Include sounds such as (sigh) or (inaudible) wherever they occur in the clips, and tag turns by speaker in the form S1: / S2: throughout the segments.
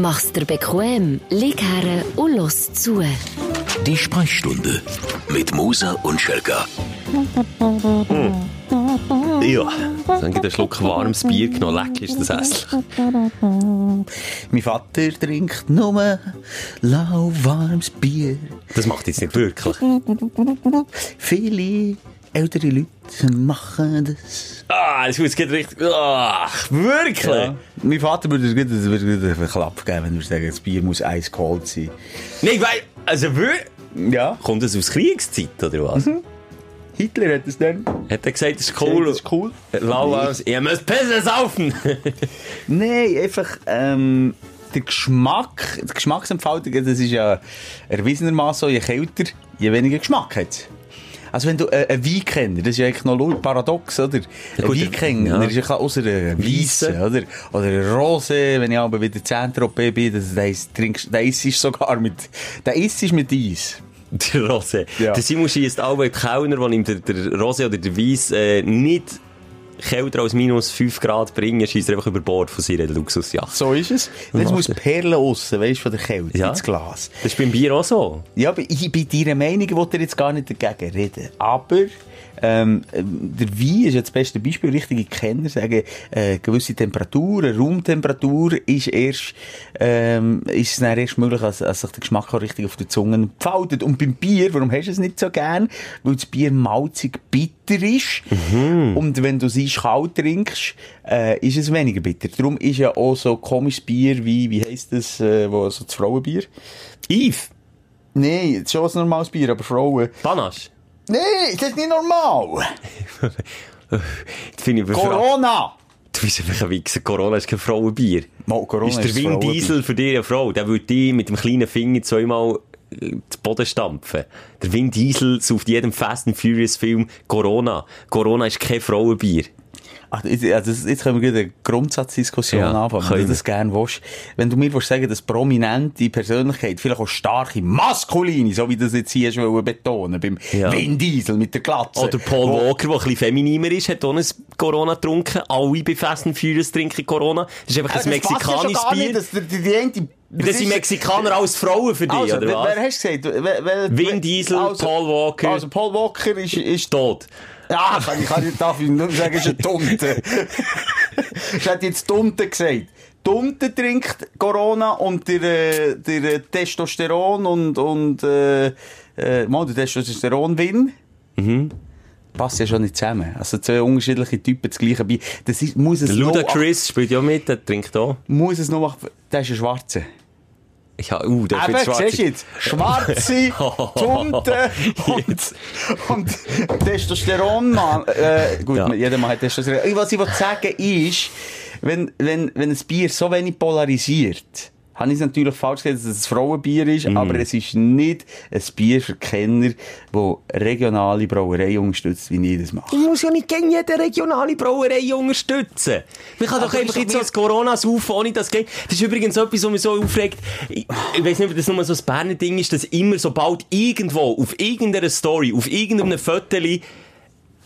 S1: Mach's dir bequem, lieg her und los zu.
S2: Die Sprechstunde mit Musa und Schelga.
S3: Ja, dann gibt einen Schluck warmes Bier genommen. Leck ist das hässlich.
S4: Mein Vater trinkt nur lauwarmes Bier.
S3: Das macht jetzt nicht wirklich.
S4: Viele ältere Leute machen das.
S3: Ah, es muss geht richtig. Ach, wirklich?
S4: Ja. Mein Vater würde es gut, es würde einen Klapp geben, wenn wir sagen, das Bier muss eiskalt sein.
S3: Nein, weil, also wirklich?
S4: Ja.
S3: Kommt das aus Kriegszeit oder was?
S4: Hitler hat es dann.
S3: Hat er gesagt, das ist cool?
S4: Das ist cool.
S3: Lauwarmes. Ihr müsst Pisse saufen! (laughs)
S4: Nein, einfach, ähm, der Geschmack, die Geschmacksentfaltung, das ist ja erwiesenermaßen so, je kälter, je weniger Geschmack hat es. Also wenn du äh, einen Weinkenner, das ist ja eigentlich noch paradox, oder? Ein
S3: gut,
S4: Weinkenner,
S3: ja.
S4: ist ja außer einem Weissen, oder? Oder ein Rosé, wenn ich aber wieder 10 Tropez bin, das, der, ist, trinkst, der isst sogar mit, der isst mit Eis.
S3: Der Rosé.
S4: Ja.
S3: Der Simon schießt alle die Kellner, die ihm der, der Rosé oder der Weiss äh, nicht kälter als minus 5 Grad bringen, schießt er einfach über Bord von seiner Luxusjacht.
S4: So ist es. (laughs) Jetzt muss Perlen aussen, weißt du, von der Kälte
S3: Ja.
S4: ins Glas.
S3: Das ist beim Bier auch so.
S4: Ja, ich bin deiner Meinung, ich will dir jetzt gar nicht dagegen reden. Aber, ähm, der Wein ist ja das beste Beispiel. Richtige Kenner sagen, äh, gewisse Temperatur, Raumtemperatur ist erst, ähm, ist es dann erst möglich, als, als sich der Geschmack auch richtig auf der Zunge entfaltet. Und beim Bier, warum hast du es nicht so gern? Weil das Bier malzig bitter ist. Und wenn du es kalt trinkst, äh, ist es weniger bitter. Darum ist ja auch so komisches Bier wie, wie heisst das, äh, wo, so das Frauenbier?
S3: Yves,
S4: Nein, schon ein normales Bier, aber Frauen.
S3: Panache.
S4: Nein, das ist nicht normal. (laughs) Corona!
S3: Du bist einfach ein Wichser. Corona ist kein Frauenbier.
S4: Mo, Corona
S3: ist der
S4: Frauenbier.
S3: Diesel für dich eine Frau? Der würde dich mit dem kleinen Finger zweimal zu Boden stampfen. Der Vin Diesel sauft jedem Fast and Furious Film Corona. Corona ist kein Frauenbier.
S4: Also jetzt können wir eine Grundsatzdiskussion
S3: Ja,
S4: anfangen, wenn du das gerne willst. Wenn du mir willst sagen, dass prominente Persönlichkeit, vielleicht auch starke, maskuline, so wie du das jetzt hier wollen betonen, beim
S3: Ja.
S4: Vin Diesel mit der Glatze.
S3: Oder Paul
S4: wo-
S3: Walker, der ein bisschen femininer ist, hat auch ein Corona getrunken. Alle bei Fast and Furious trinken Corona. Das ist einfach ein
S4: das ja schon
S3: mexikanisches
S4: nicht,
S3: Bier.
S4: dass die, die, die eine,
S3: Das sind Mexikaner als Frauen für dich,
S4: Also,
S3: oder
S4: wer,
S3: was?
S4: wer hast du gesagt?
S3: Vin Diesel, Paul Walker.
S4: Also Paul Walker ist, ist
S3: Tot.
S4: Ja, ich kann nicht, ich nur sagen, es ist ein Tunte. ich hätte jetzt Tunte gesagt. Tunte trinkt Corona und der, äh, der Testosteron und, und, äh, äh, mal der Testosteron-Win.
S3: Mhm.
S4: Passt ja schon nicht zusammen. Also zwei unterschiedliche Typen, das gleiche Bier. Das ist, muss es
S3: Der
S4: noch,
S3: Ludacris spielt ja mit, der trinkt auch.
S4: muss es noch, der ist ein Schwarzer.
S3: Ja, uh, der
S4: Eben,
S3: wird schwarz.
S4: siehst jetzt? Schwarze, (laughs) Tunte (laughs) und, und Testosteron, Mann. Äh, gut,
S3: Ja.
S4: jeder Mann hat Testosteron. Was ich wollte sagen ist, wenn, wenn, wenn ein Bier so wenig polarisiert, habe ich es natürlich falsch gesagt, dass es ein Frauenbier ist,
S3: Mhm.
S4: aber es ist nicht ein Bier für Kenner, das regionale Brauerei unterstützt, wie ich das mache.
S3: Ich muss ja nicht gegen jede regionale Brauerei unterstützen. Man kann
S4: Aber
S3: doch einfach jetzt so
S4: wie-
S3: das Corona saufen, ohne das geht. Das ist übrigens etwas, was mich so aufregt. Ich, ich weiss nicht, ob das nur so ein Berner Ding ist, dass immer sobald irgendwo, auf irgendeiner Story, auf irgendeinem Fotoli,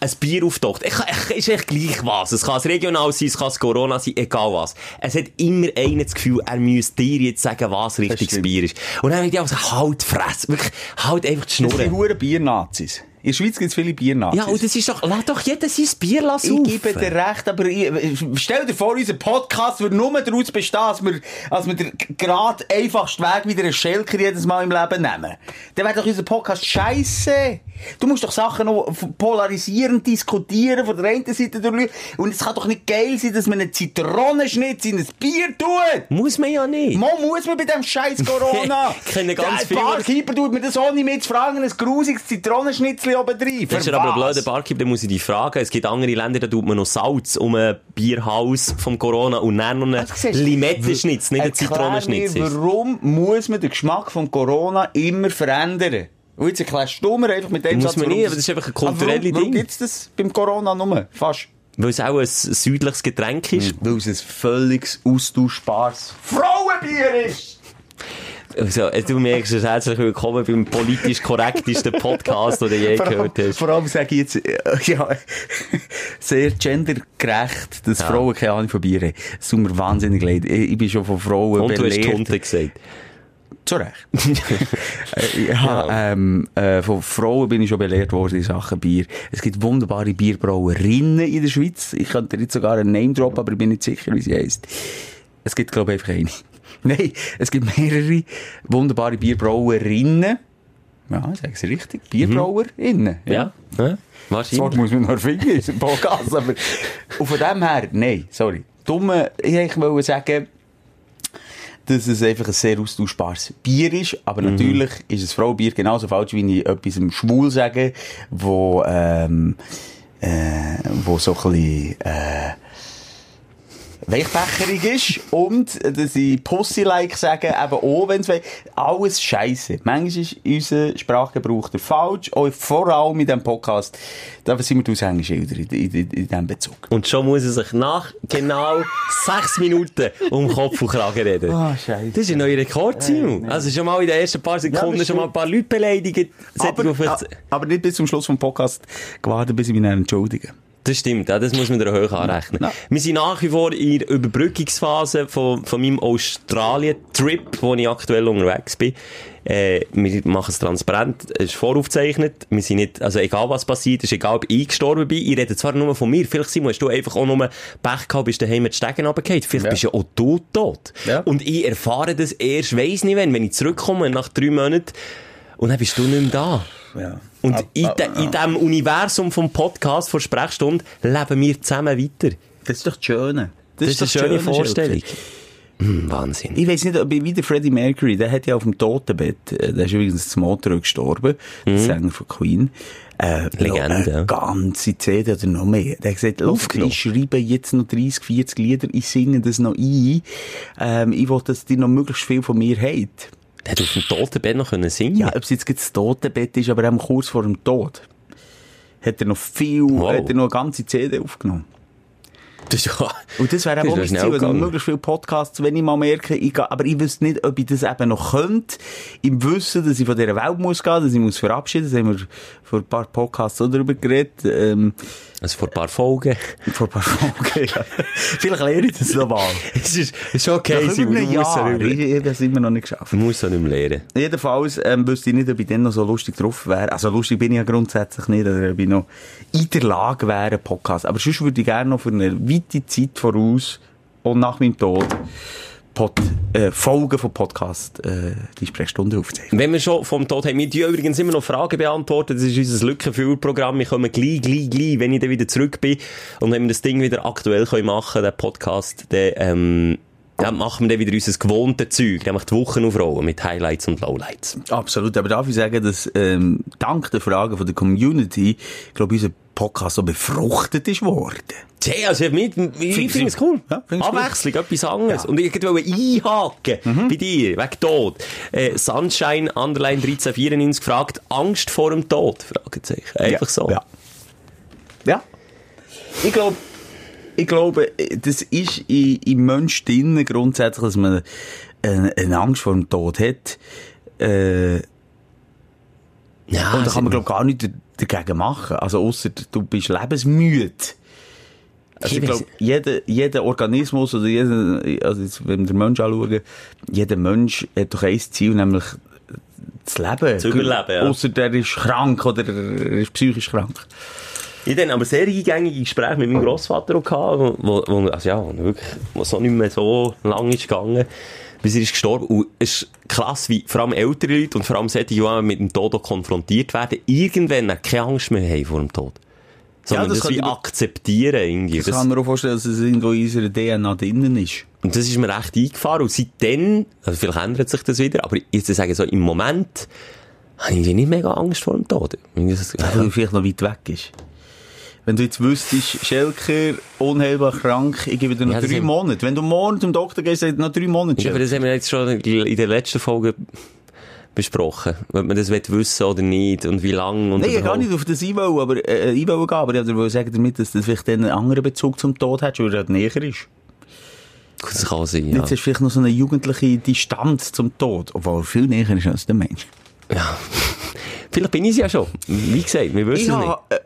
S3: ein Bier auftaucht. Ich, ich, ist echt gleich was. Es kann es regional sein, es kann es Corona sein, egal was. Es hat immer einer das Gefühl, er müsste dir jetzt sagen, was richtiges. Bier ist. Und dann wird ja also, halt fress. Wirklich, halt einfach die
S4: Das sind
S3: Schnurren.
S4: Biernazis. In der Schweiz gibt es viele Biernazis.
S3: Ja, und das ist doch, lass doch jeder sein Bier lassen.
S4: Ich gebe dir recht, aber ich, stell dir vor, unser Podcast würde nur daraus bestehen, dass wir, als wir den gerade einfachsten Weg wieder einen Schelker jedes Mal im Leben nehmen. Dann wäre doch unser Podcast scheiße. Du musst doch Sachen noch polarisierend diskutieren, von der einen Seite durch. Und es kann doch nicht geil sein, dass man einen Zitronenschnitz in ein Bier tut.
S3: Muss man ja nicht.
S4: Mo muss man bei dem scheiß Corona. (laughs)
S3: Ich kenne ganz viele-
S4: Barkeeper tut mir das ohne mich zu fragen, ein grusiges Zitronenschnitzli oben rein.
S3: Das ist ja aber ein blöder Barkeeper, da muss ich dich fragen. Es gibt andere Länder, da tut man noch Salz um ein Bierhaus vom Corona und dann noch einen
S4: du,
S3: Limettenschnitz, nicht einen Zitronenschnitz.
S4: warum muss man den Geschmack von Corona immer verändern? Und jetzt erklärst du mir einfach mit dem
S3: Muss
S4: Satz,
S3: man nicht, aber das ist einfach ein kulturelles
S4: Aber warum,
S3: Ding.
S4: gibt's das beim Corona nur? Fast.
S3: Weil es auch ein südliches Getränk ist.
S4: Weil es ein völlig austauschbares Frauenbier ist!
S3: Also, du merkst es, herzlich willkommen beim politisch korrektesten Podcast, den du je
S4: Vor
S3: gehört hast.
S4: vor allem sage ich jetzt, äh, ja, sehr gendergerecht, dass
S3: Ja.
S4: Frauen keine Ahnung von Bier haben. Es tut mir wahnsinnig leid. Ich, bin schon von Frauen
S3: Und du hast
S4: belehrt.
S3: Hunde gesagt.
S4: Zu Recht. (laughs) Äh, ja, ähm, äh, von Frauen bin ich schon belehrt worden in Sachen Bier. Es gibt wunderbare Bierbrauerinnen in der Schweiz. Ich könnte jetzt sogar einen Name droppen, aber ich bin nicht sicher, wie sie heisst. Es gibt, glaube ich, einfach eine. (laughs) Nein, es gibt mehrere wunderbare Bierbrauerinnen. Ja, sagen Sie richtig. Bierbrauerinnen.
S3: Ja. ja.
S4: Das
S3: Wahrscheinlich.
S4: Muss man noch finden, ist ein Podcast, aber, und von dem her, nein, sorry. Dumme, ich wollte sagen, dass es einfach ein sehr austauschbares Bier ist, aber natürlich ist es Fraubier genauso falsch, wie ich etwas im Schwul sage, wo, ähm, äh, wo so ein bisschen, äh, weichbecherig ist und dass ich Pussy-like sage, eben auch wenn es alles scheisse. Manchmal ist unser Sprachgebrauch der falsch, auch vor allem in diesem Podcast, da sind wir die Aushängeschilder in, in, in, in diesem Bezug.
S3: Und schon muss er sich nach genau sechs Minuten um Kopf und Kragen reden.
S4: Ah, Scheiße.
S3: Das ist ein neuer Rekord, Simon. Also schon mal in den ersten paar Sekunden
S4: das
S3: schon mal ein paar Leute beleidigt.
S4: Aber, aber nicht bis zum Schluss vom Podcast gewartet, bis ich mich entschuldige.
S3: Das stimmt, ja, das muss man dir hoch anrechnen.
S4: Ja.
S3: Wir sind nach wie vor in der Überbrückungsphase von, von meinem Australien-Trip, wo ich aktuell unterwegs bin. Äh, wir machen es transparent, es ist voraufgezeichnet. Wir sind nicht, also egal was passiert, ist egal ob ich gestorben bin. Ich rede zwar nur von mir. Vielleicht, Simon, hast du einfach auch nur Pech gehabt, bist daheim mit Stegen runtergefallen. Vielleicht
S4: Ja.
S3: bist ja auch du tot.
S4: Ja.
S3: Und ich erfahre das erst, weiss nicht wenn, wenn ich zurückkomme nach drei Monaten. Und dann bist du nicht mehr da.
S4: Ja.
S3: Und
S4: Ab-
S3: in,
S4: ab-
S3: de, in diesem Universum vom Podcast, von Sprechstunde, leben wir zusammen weiter.
S4: Das ist doch das Schöne.
S3: Das, ist
S4: doch
S3: eine schöne
S4: Schöne,
S3: Vorstellung. Hm, Wahnsinn.
S4: Ich weiß nicht, ob ich wie der Freddie Mercury, der hat ja auf dem Totenbett, äh, der ist übrigens zum Motor gestorben, der Sänger von Queen. Äh,
S3: Legende.
S4: Eine ganze CD oder noch mehr. Der hat gesagt, «Los,
S3: Aufgenommen.
S4: ich schreibe jetzt noch 30, 40 Lieder, ich singe das noch ein. Ähm, ich will, dass die noch möglichst viel von mir habt.
S3: Der hat auf dem Totenbett noch können singen
S4: Ja, ob es jetzt das Totenbett ist, aber eben kurz vor dem Tod. Hat er noch viel,
S3: Wow.
S4: hat er noch eine ganze CD aufgenommen.
S3: Das ja...
S4: Und das wäre (laughs) auch mein Ziel, also möglichst viele Podcasts, wenn ich mal merke, ich gehe, aber ich wüsste nicht, ob ich das eben noch könnte, im Wissen, dass ich von dieser Welt muss gehen, dass ich muss verabschieden, das haben wir vor ein paar Podcasts so darüber geredet, ähm,
S3: Also vor ein paar Folgen.
S4: vor ein paar Folgen, ja. (laughs) Vielleicht lerne ich das noch mal.
S3: Es ist, ist okay,
S4: Nach über
S3: musst
S4: Jahr,
S3: ja
S4: ich, ich habe es immer noch nicht geschafft.
S3: musst ja nicht mehr lernen.
S4: Jedenfalls ähm, wüsste ich nicht, ob ich dann noch so lustig drauf wäre. Also lustig bin ich ja grundsätzlich nicht, oder ob ich noch in der Lage wäre, einen Podcast. Aber sonst würde ich gerne noch für eine weite Zeit voraus und nach meinem Tod Pod, äh, Folgen von Podcast äh, die Sprechstunde aufzeichnen.
S3: Wenn wir schon vom Tod haben, wir tun übrigens immer noch Fragen beantworten. Das ist unser Lückenfüllprogramm. Wir kommen gleich, gleich, gleich, wenn ich dann wieder zurück bin. Und wenn wir das Ding wieder aktuell können machen, den Podcast, dann, ähm, dann machen wir dann wieder unser gewohntes Zeug, nämlich die Wochenaufrollen mit Highlights und Lowlights.
S4: Absolut, aber darf ich sagen, dass ähm, dank der Fragen von der Community, glaube ich, unser Podcast so befruchtet ist worden.
S3: Tja, also mit, ich
S4: Find-
S3: finde es cool.
S4: Ja.
S3: Abwechslung, etwas anderes.
S4: Ja.
S3: Und ich wollte einhaken bei dir, wegen Tod. Äh, Sunshine, Underline 1394 fragt, Angst vor dem Tod? Fragezeichen. Einfach
S4: ja.
S3: so.
S4: Ja. ja. Ich glaube, ich glaube, das ist in, im Mensch drinnen grundsätzlich, dass man eine, eine Angst vor dem Tod hat. Äh,
S3: Ja,
S4: und da
S3: also-
S4: kann man, glaube gar nichts dagegen machen. Also, ausser du bist lebensmüde. Also,
S3: Ich
S4: glaube, jeder, jeder Organismus oder jeder, also jetzt, wenn wir den Mensch anschauen, jeder Mensch hat doch ein Ziel, nämlich das Leben.
S3: Zu überleben, ja.
S4: Ausser der ist krank oder er ist psychisch krank.
S3: Ich hatte aber sehr eingängige Gespräche mit meinem Grossvater auch gehabt, wo, wo, also ja, wo wirklich, wo so nicht mehr so lang ist gegangen, bis er ist gestorben. Und es ist krass, wie vor allem ältere Leute und vor allem solche, die mit dem Tod konfrontiert werden, irgendwann keine Angst mehr haben vor dem Tod. Sondern
S4: das
S3: das,
S4: kann
S3: wie akzeptieren irgendwie.
S4: Das
S3: Das,
S4: kann man auch vorstellen, dass es irgendwo in unserer DNA drinnen ist.
S3: und das ist mir recht eingefahren. Und seitdem, also vielleicht ändert sich das wieder, aber jetzt zu sagen, so im Moment, habe ich nicht mega Angst vor dem Tod. Das-
S4: Weil er vielleicht noch weit weg ist. Wenn du jetzt wüsstest, Schelker, unheilbar krank, ich gebe dir noch
S3: Ja,
S4: drei Monate. Wenn du morgen zum Doktor gehst, sagt noch drei Monate.
S3: Ja, aber das haben wir jetzt schon in der letzten Folge besprochen. Ob man das wissen oder nicht und wie lange und
S4: Nein, ich gar
S3: überhaupt.
S4: nicht auf das E-Mail, aber, äh, E-Mail gehen, aber ich wollte sagen damit, dass du vielleicht einen anderen Bezug zum Tod hast, weil er halt näher ist.
S3: Das kann sein, ja.
S4: Jetzt hast du vielleicht noch so eine jugendliche Distanz zum Tod, obwohl er viel näher ist als der Mensch.
S3: ja. (laughs) Vielleicht bin ich es ja schon. Wie gesagt, wir wissen
S4: Ich,
S3: es nicht.
S4: ha- äh,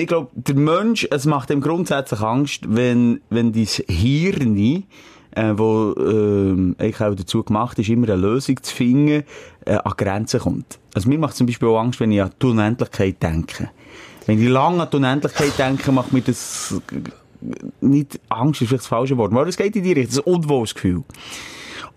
S4: ich glaube, der Mensch, es macht ihm grundsätzlich Angst, wenn, wenn dein Hirn, äh, wo ähm, eigentlich auch dazu gemacht ist, immer eine Lösung zu finden, äh, an Grenzen kommt. Also mir macht zum Beispiel auch Angst, wenn ich an die Unendlichkeit denke. Wenn ich lange an die Unendlichkeit denke, macht mir das äh, nicht Angst, ist vielleicht das falsche Wort, aber es geht in die Richtung, das ist ein unwohles Gefühl.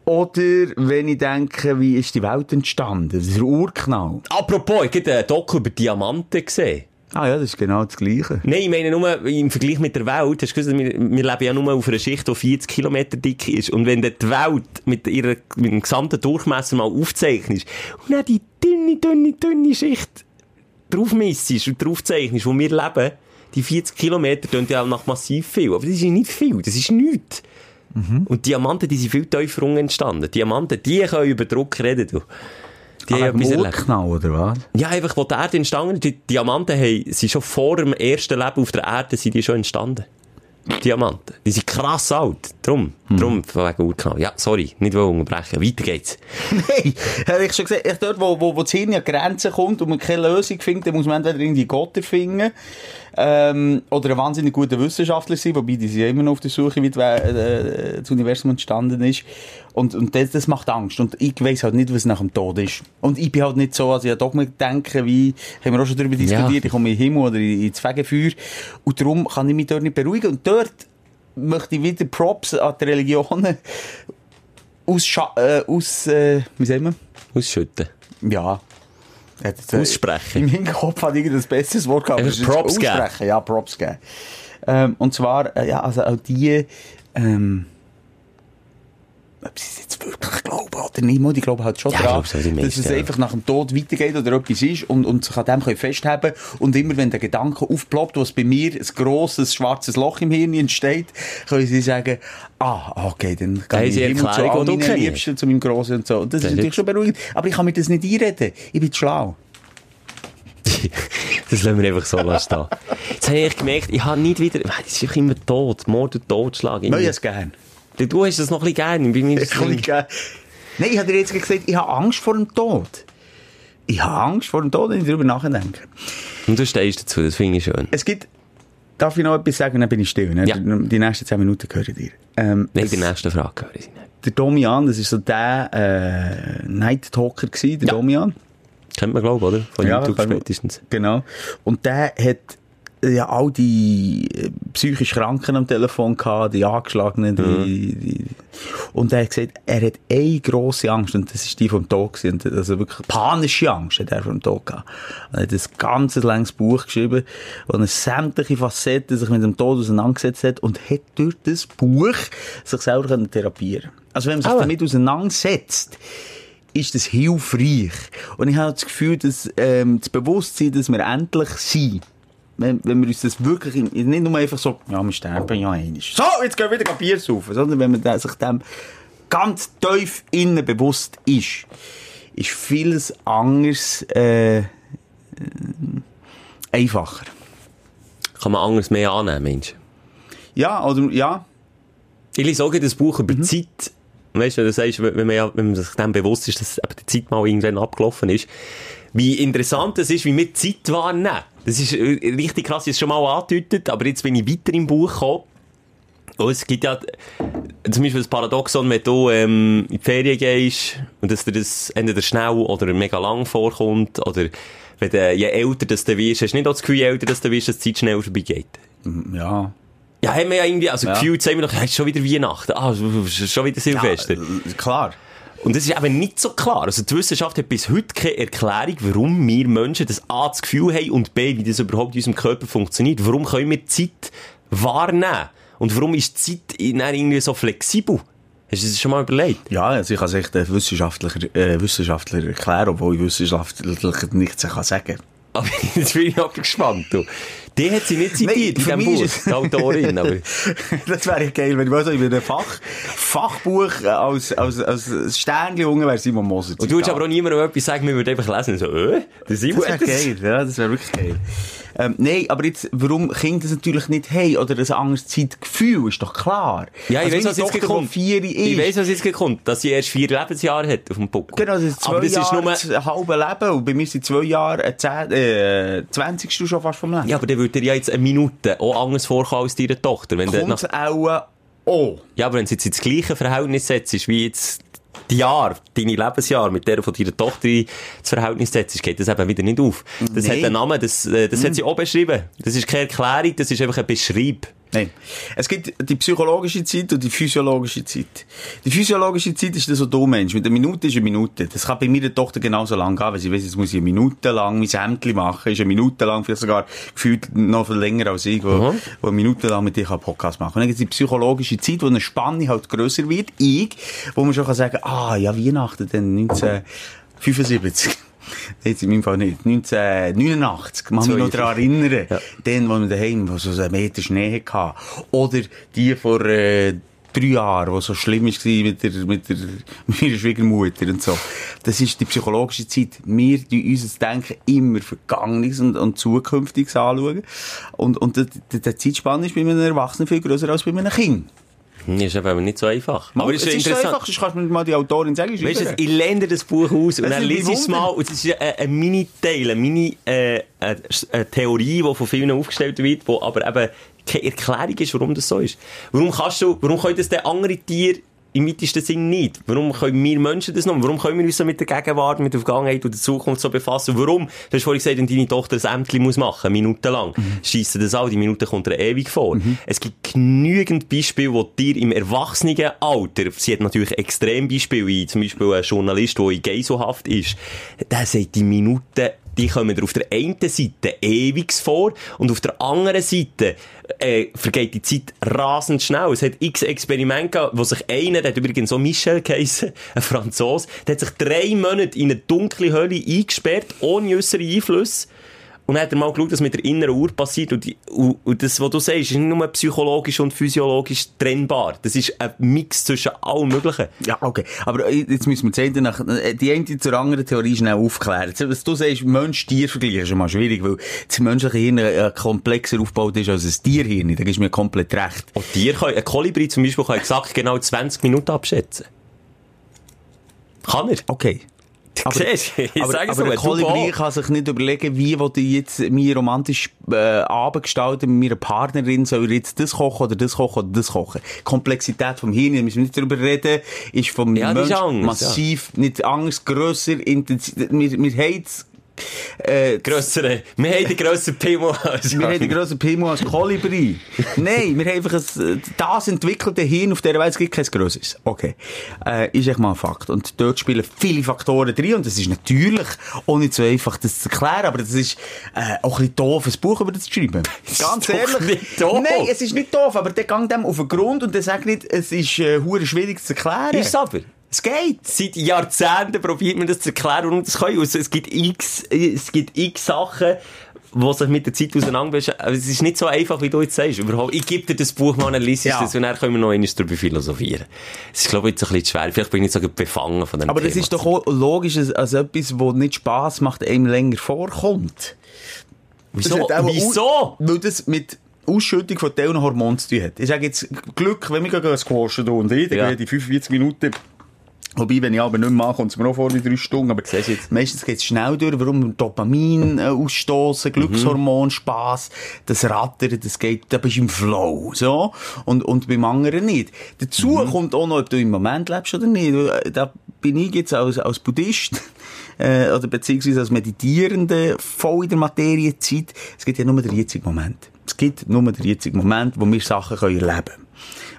S4: Oder wenn ich denke, wie ist die Welt entstanden? Das ist der Urknall.
S3: Apropos, ich habe einen Doku über Diamanten gesehen.
S4: Ah ja, das ist genau das Gleiche.
S3: Nein, ich meine nur im Vergleich mit der Welt. Hast du gewusst, wir, wir leben ja nur auf einer Schicht, die 40 Kilometer dick ist. Und wenn du die Welt mit, ihrer, mit dem gesamten Durchmesser mal aufzeichnest und dann die dünne, dünne, dünne Schicht drauf missest und drauf zeichnest, wo wir leben, die 40 Kilometer tun ja auch nach massiv viel. Aber das ist nicht viel, das ist nichts. Und Diamanten, die sind viel tiefer entstanden. Diamanten, die können über Druck reden, du. Die haben etwas erlebt.
S4: Oder was?
S3: Ja, einfach, wo die Erde entstanden ist. Die Diamanten haben, sind schon vor dem ersten Leben auf der Erde sind die schon entstanden. Diamanten. Die sind krass alt. Drum. Drum, wegen Urknall. Ja, sorry. Nicht wollen unterbrechen. Weiter geht's. (laughs)
S4: Nein, habe ich schon gesagt, echt dort, wo, wo, wo das Hirn an Grenzen kommt und man keine Lösung findet, dann muss man entweder irgendwie Gott erfinden, ähm, oder ein wahnsinnig guter Wissenschaftler sein, wobei die sind ja immer noch auf der Suche, wie die, äh, das Universum entstanden ist. Und, und das, das macht Angst. Und ich weiss halt nicht, was nach dem Tod ist. Und ich bin halt nicht so, also ich doch mal denken, wie, haben wir auch schon darüber diskutiert,
S3: Ja.
S4: ich komme in den Himmel oder in- ins Fegefeuer. Und darum kann ich mich dort nicht beruhigen. Und dort möchte ich wieder Props an die Religionen (laughs) ausscha äh, aus, äh, wie sagen wir?
S3: Ausschütten.
S4: Ja. Jetzt, äh,
S3: Aussprechen.
S4: In meinem Kopf hat irgendein besseres Wort gehabt.
S3: Einfach Props geben.
S4: aussprechen. Ja, Props geben. Ähm, und zwar, äh, ja, also auch die, ähm, ob sie es jetzt wirklich glauben oder nicht, die glauben halt schon
S3: Ja, ich glaube, so
S4: dass es
S3: ja.
S4: einfach nach dem Tod weitergeht oder etwas ist und, und sich an dem können festhalten Und immer wenn der Gedanke aufploppt, was bei mir ein grosses schwarzes Loch im Hirn entsteht, können sie sagen, ah, okay, dann kann ich
S3: sie
S4: in den Himmel zu all
S3: du
S4: meinen. Liebsten, zu meinem Grossen und so. Und das
S3: Das
S4: ist natürlich schon beruhigend. Aber ich kann mir das nicht einreden. Ich bin schlau. (laughs)
S3: das lassen wir einfach so lassen stehen. Jetzt habe ich gemerkt, ich habe nicht wieder, das ist immer tot. Mord und Totschlag.
S4: Nein, ich es gern.
S3: Du hast das noch ein bisschen gerne. Bei mir ist
S4: gern. Nein, ich habe dir jetzt gesagt, ich habe Angst vor dem Tod. Ich habe Angst vor dem Tod, wenn ich darüber nachdenke.
S3: Und du stehst dazu, das finde ich schön.
S4: Es gibt, darf ich noch etwas sagen, dann bin ich still. Ne?
S3: Ja.
S4: Die nächsten 10 Minuten höre ich dir. Ähm,
S3: Nein, die nächste Frage höre ich nicht.
S4: der Domian, das ist so der äh, Night Talker gewesen, der
S3: Ja.
S4: Domian.
S3: Kennt man, glaube ich, oder? Von
S4: Ja,
S3: YouTube spätestens.
S4: Genau. Und der hat ja all die äh, psychisch Kranken am Telefon gehabt, die Angeschlagenen, die, die, und er hat gesagt, er hat eine grosse Angst, und das ist die vom Tod gewesen. Also wirklich panische Angst hat er vom Tod gehabt. Er hat ein ganzes langes Buch geschrieben, wo er sämtliche Facetten sich mit dem Tod auseinandergesetzt hat und hat durch das Buch sich selber können therapieren Also wenn man sich
S3: Aber-
S4: damit auseinandersetzt, ist das hilfreich. Und ich habe das Gefühl, dass ähm, das Bewusstsein, dass wir endlich sind, wenn, wenn wir uns das wirklich, nicht nur einfach so, ja, wir sterben ja einmal. So, jetzt gehen wir wieder Bier saufen. Sondern wenn man sich dem ganz tief innen bewusst ist, ist vieles anders äh, äh, einfacher.
S3: Kann man anders mehr annehmen, Mensch.
S4: Ja, oder, ja,
S3: Ich lese auch ein Buch über die Zeit. Weißt du, du sagst, wenn man, ja, wenn man sich dem bewusst ist, dass die Zeit mal irgendwann abgelaufen ist, wie interessant es ist, wie wir Zeit wahrnehmen. Das ist äh, richtig krass, ich habe es schon mal angedeutet, aber jetzt bin ich weiter im Buch gekommen. Und es gibt ja zum Beispiel das Paradoxon, wenn du ähm, in die Ferien gehst und dass dir das entweder schnell oder mega lang vorkommt, oder wenn du, je älter das du wirst, hast du nicht auch das Gefühl, je älter das du wirst, dass die Zeit schneller vorbeigeht.
S4: ja.
S3: Ja, haben wir ja irgendwie, also
S4: Ja.
S3: gefühlt sagen wir doch, ja, es ist schon wieder Weihnachten, ah, ist schon wieder Silvester.
S4: Ja, äh, klar.
S3: Und das ist eben nicht so klar. Also die Wissenschaft hat bis heute keine Erklärung, warum wir Menschen das A, das Gefühl haben und B, wie das überhaupt in unserem Körper funktioniert. Warum können wir Zeit wahrnehmen? Und warum ist die Zeit dann irgendwie so flexibel? Hast du das schon mal überlegt?
S4: Ja, also ich kann es echt ein Wissenschaftler, äh, Wissenschaftler erklären, obwohl ich wissenschaftlich nichts kann sagen
S3: Aber (laughs) jetzt bin ich aber gespannt. Du. Die hat sie nicht zitiert
S4: für
S3: in diesem Buch,
S4: ist
S3: die Autorin. Aber (laughs)
S4: das wäre geil, wenn ich so in einem Fach, Fachbuch äh, als, als, als Sternchen unten wäre Simon Moser.
S3: und du würdest aber auch niemandem etwas sagen, wir würden einfach lesen. So, äh, Simon
S4: Das wäre
S3: das-
S4: geil, ja, das wäre wirklich geil. Ähm, nein, aber jetzt, warum Kinder das natürlich nicht haben oder ein anderes Zeitgefühl, ist doch klar.
S3: Ja, ich
S4: Also meine
S3: was jetzt
S4: die vier
S3: Ich
S4: ist,
S3: weiss, was jetzt kommt, dass sie erst vier Lebensjahre hat auf dem Buckel.
S4: Genau, das ist zwei
S3: Aber das ist
S4: Jahre,
S3: nur...
S4: ein halbes Leben. Und bei mir sind zwei Jahre, äh, zehn, äh, 20. schon fast vom Leben.
S3: Ja, aber dann würde dir ja jetzt eine Minute auch anders vorkommen als deiner Tochter. Wenn
S4: Kommt
S3: nach,
S4: auch auch.
S3: ja, aber wenn du jetzt ins gleiche Verhältnis setzt, wie jetzt die Jahr, deine Lebensjahr mit der von deiner Tochter ins Verhältnis setzt, geht das eben wieder nicht auf. Das
S4: Nein.
S3: hat einen Namen, das, äh, das hat sie auch beschrieben. Das ist keine Erklärung, das ist einfach ein Beschreib.
S4: Nein. Es gibt die psychologische Zeit und die physiologische Zeit. Die physiologische Zeit ist das, was du meinst. Mit einer Minute ist eine Minute. Das kann bei meiner Tochter genauso lang gehen, weil sie weiss, jetzt muss ich eine Minute lang mein Hemdchen machen. Ist eine Minute lang, vielleicht sogar gefühlt noch viel länger als ich, wo,
S3: Mhm.
S4: wo eine Minute lang mit dir einen Podcast machen kann. Und dann gibt es die psychologische Zeit, wo eine Spanne halt grösser wird. Ich, wo man schon kann sagen, ah, ja, Weihnachten dann 1975. Jetzt in meinem Fall nicht. 1989. Kann mich noch daran erinnern.
S3: Ja.
S4: Dann, wo wir daheim wo so einen Meter Schnee hatten. Oder die vor, äh, drei Jahren, wo so schlimm war mit der, mit der, (laughs) meiner Schwiegermutter und so. Das ist die psychologische Zeit. Wir tun unser Denken immer Vergangenes und, und Zukünftiges anschauen. Und, und der, der, Zeitspanne ist bei einem Erwachsenen viel grösser als bei einem Kind.
S3: Das ist eben nicht so einfach. Aber es ist
S4: es ist so einfach, sonst kannst du mal die Autorin sagen.
S3: Weißt du, ich lerne das Buch aus und
S4: Das
S3: dann lese ich es mal und es ist ein, ein Mini-Teil, eine Mini, äh, die von vielen aufgestellt wird, wo aber eben keine Erklärung ist, warum das so ist. Warum kannst du, warum können das denn andere Tiere im weitesten Sinn nicht? Warum können wir Menschen das noch? Warum können wir uns so mit der Gegenwart, mit der Vergangenheit und der Zukunft so befassen? Warum? Du hast vorhin gesagt, wenn deine Tochter ein Ämtchen muss machen, minutenlang,
S4: Mhm.
S3: schiessen das auch, die Minute kommt ihr ewig vor. Es gibt genügend Beispiele, wo dir im Erwachsenenalter, sie hat natürlich Extrembeispiele, wie zum Beispiel ein Journalist, der in Geiselhaft ist, der sagt, die Minuten die kommen dir auf der einen Seite ewig vor und auf der anderen Seite äh, vergeht die Zeit rasend schnell. Es hat x Experimente gehabt, wo sich einer, der hat übrigens so Michel geheissen, (laughs) ein Franzose, der hat sich drei Monate in eine dunkle Höhle eingesperrt, ohne äußere Einflüsse. Und dann hat er mal geschaut, was mit der inneren Uhr passiert. Und, die, und, und das, was du sagst, ist nicht nur psychologisch und physiologisch trennbar. Das ist ein Mix zwischen allem Möglichen.
S4: Ja, okay. Aber äh, jetzt müssen wir die eine, nach, äh, die eine zur anderen Theorie schnell aufklären. Was du sagst, Mensch-Tier-Vergleich ist schon mal schwierig, weil das menschliche Hirn äh, komplexer aufgebaut ist als ein Tierhirn. Da gibst du mir komplett recht.
S3: Und Tiere können, ein Kolibri zum Beispiel kann exakt genau 20 Minuten abschätzen. Kann er.
S4: Okay. (laughs)
S3: Aber, Siehst, ich
S4: aber,
S3: sage es
S4: aber
S3: auch.
S4: kann sich nicht überlegen, wie will ich jetzt meinen romantisch äh, Abend gestalten mit meiner Partnerin, soll er jetzt das kochen oder das kochen oder das kochen. Die Komplexität vom Hirn, da müssen wir nicht drüber reden, ist vom
S3: Ja, die ist
S4: Mensch
S3: anders,
S4: massiv, nicht anders, grösser, intensiv. Wir, wir haben es, äh,
S3: Grössere. Wir haben den grösseren Pimmel als
S4: wir haben den grösser Pimmel als Kolibri. Nein, wir haben einfach ein, das entwickelte Hirn auf dieser Welt, es gibt kein grösseres. Okay. Äh, ist echt mal ein Fakt. Und dort spielen viele Faktoren drin und das ist natürlich auch nicht so einfach, das zu erklären, aber das ist äh, auch ein bisschen doof, ein Buch über das zu schreiben. (laughs) Ganz ehrlich.
S3: nicht doof.
S4: Nein, es ist nicht doof, aber der geht dem auf den Grund und der sagt nicht, es ist äh, schwierig zu erklären.
S3: Ist aber.
S4: Es geht.
S3: Seit Jahrzehnten probiert man das zu erklären, warum das kann. Es gibt x, es gibt x Sachen, die sich mit der Zeit auseinandersetzen. Aber es ist nicht so einfach, wie du jetzt sagst. Überhaupt, ich gebe dir das Buch mal, dann liest
S4: Ja.
S3: das und dann können wir noch einmal darüber philosophieren. Es ist, glaube ich, jetzt ein bisschen schwer. Vielleicht bin ich sogar befangen von dem
S4: Aber das
S3: Thema.
S4: ist doch auch logisch, als, als etwas, das nicht Spass macht, einem länger vorkommt.
S3: Wieso?
S4: Das
S3: Wieso?
S4: Weil das mit Ausschüttung von Teilen Hormonen zu tun hat. Ich sage jetzt, Glück, wenn wir gehen squashen hier und ich, dann
S3: Ja.
S4: die 45 Minuten Wobei, wenn ich aber nicht mehr mache, kommt es mir auch vor wie drei Stunden. Aber
S3: Siehst jetzt?
S4: meistens geht es schnell durch. Warum Dopamin äh, ausstoßen, Glückshormon, Spass, das Rattern, das geht, da bist du im Flow. So. Und, und beim anderen nicht. Dazu kommt auch noch, ob du im Moment lebst oder nicht. Äh, Da bin ich jetzt als, als Buddhist, (laughs) äh, oder beziehungsweise als Meditierende voll in der Materienzeit. Es gibt ja nur den jetzigen Moment. Es gibt nur den jetzigen Moment, wo wir Sachen können erleben können.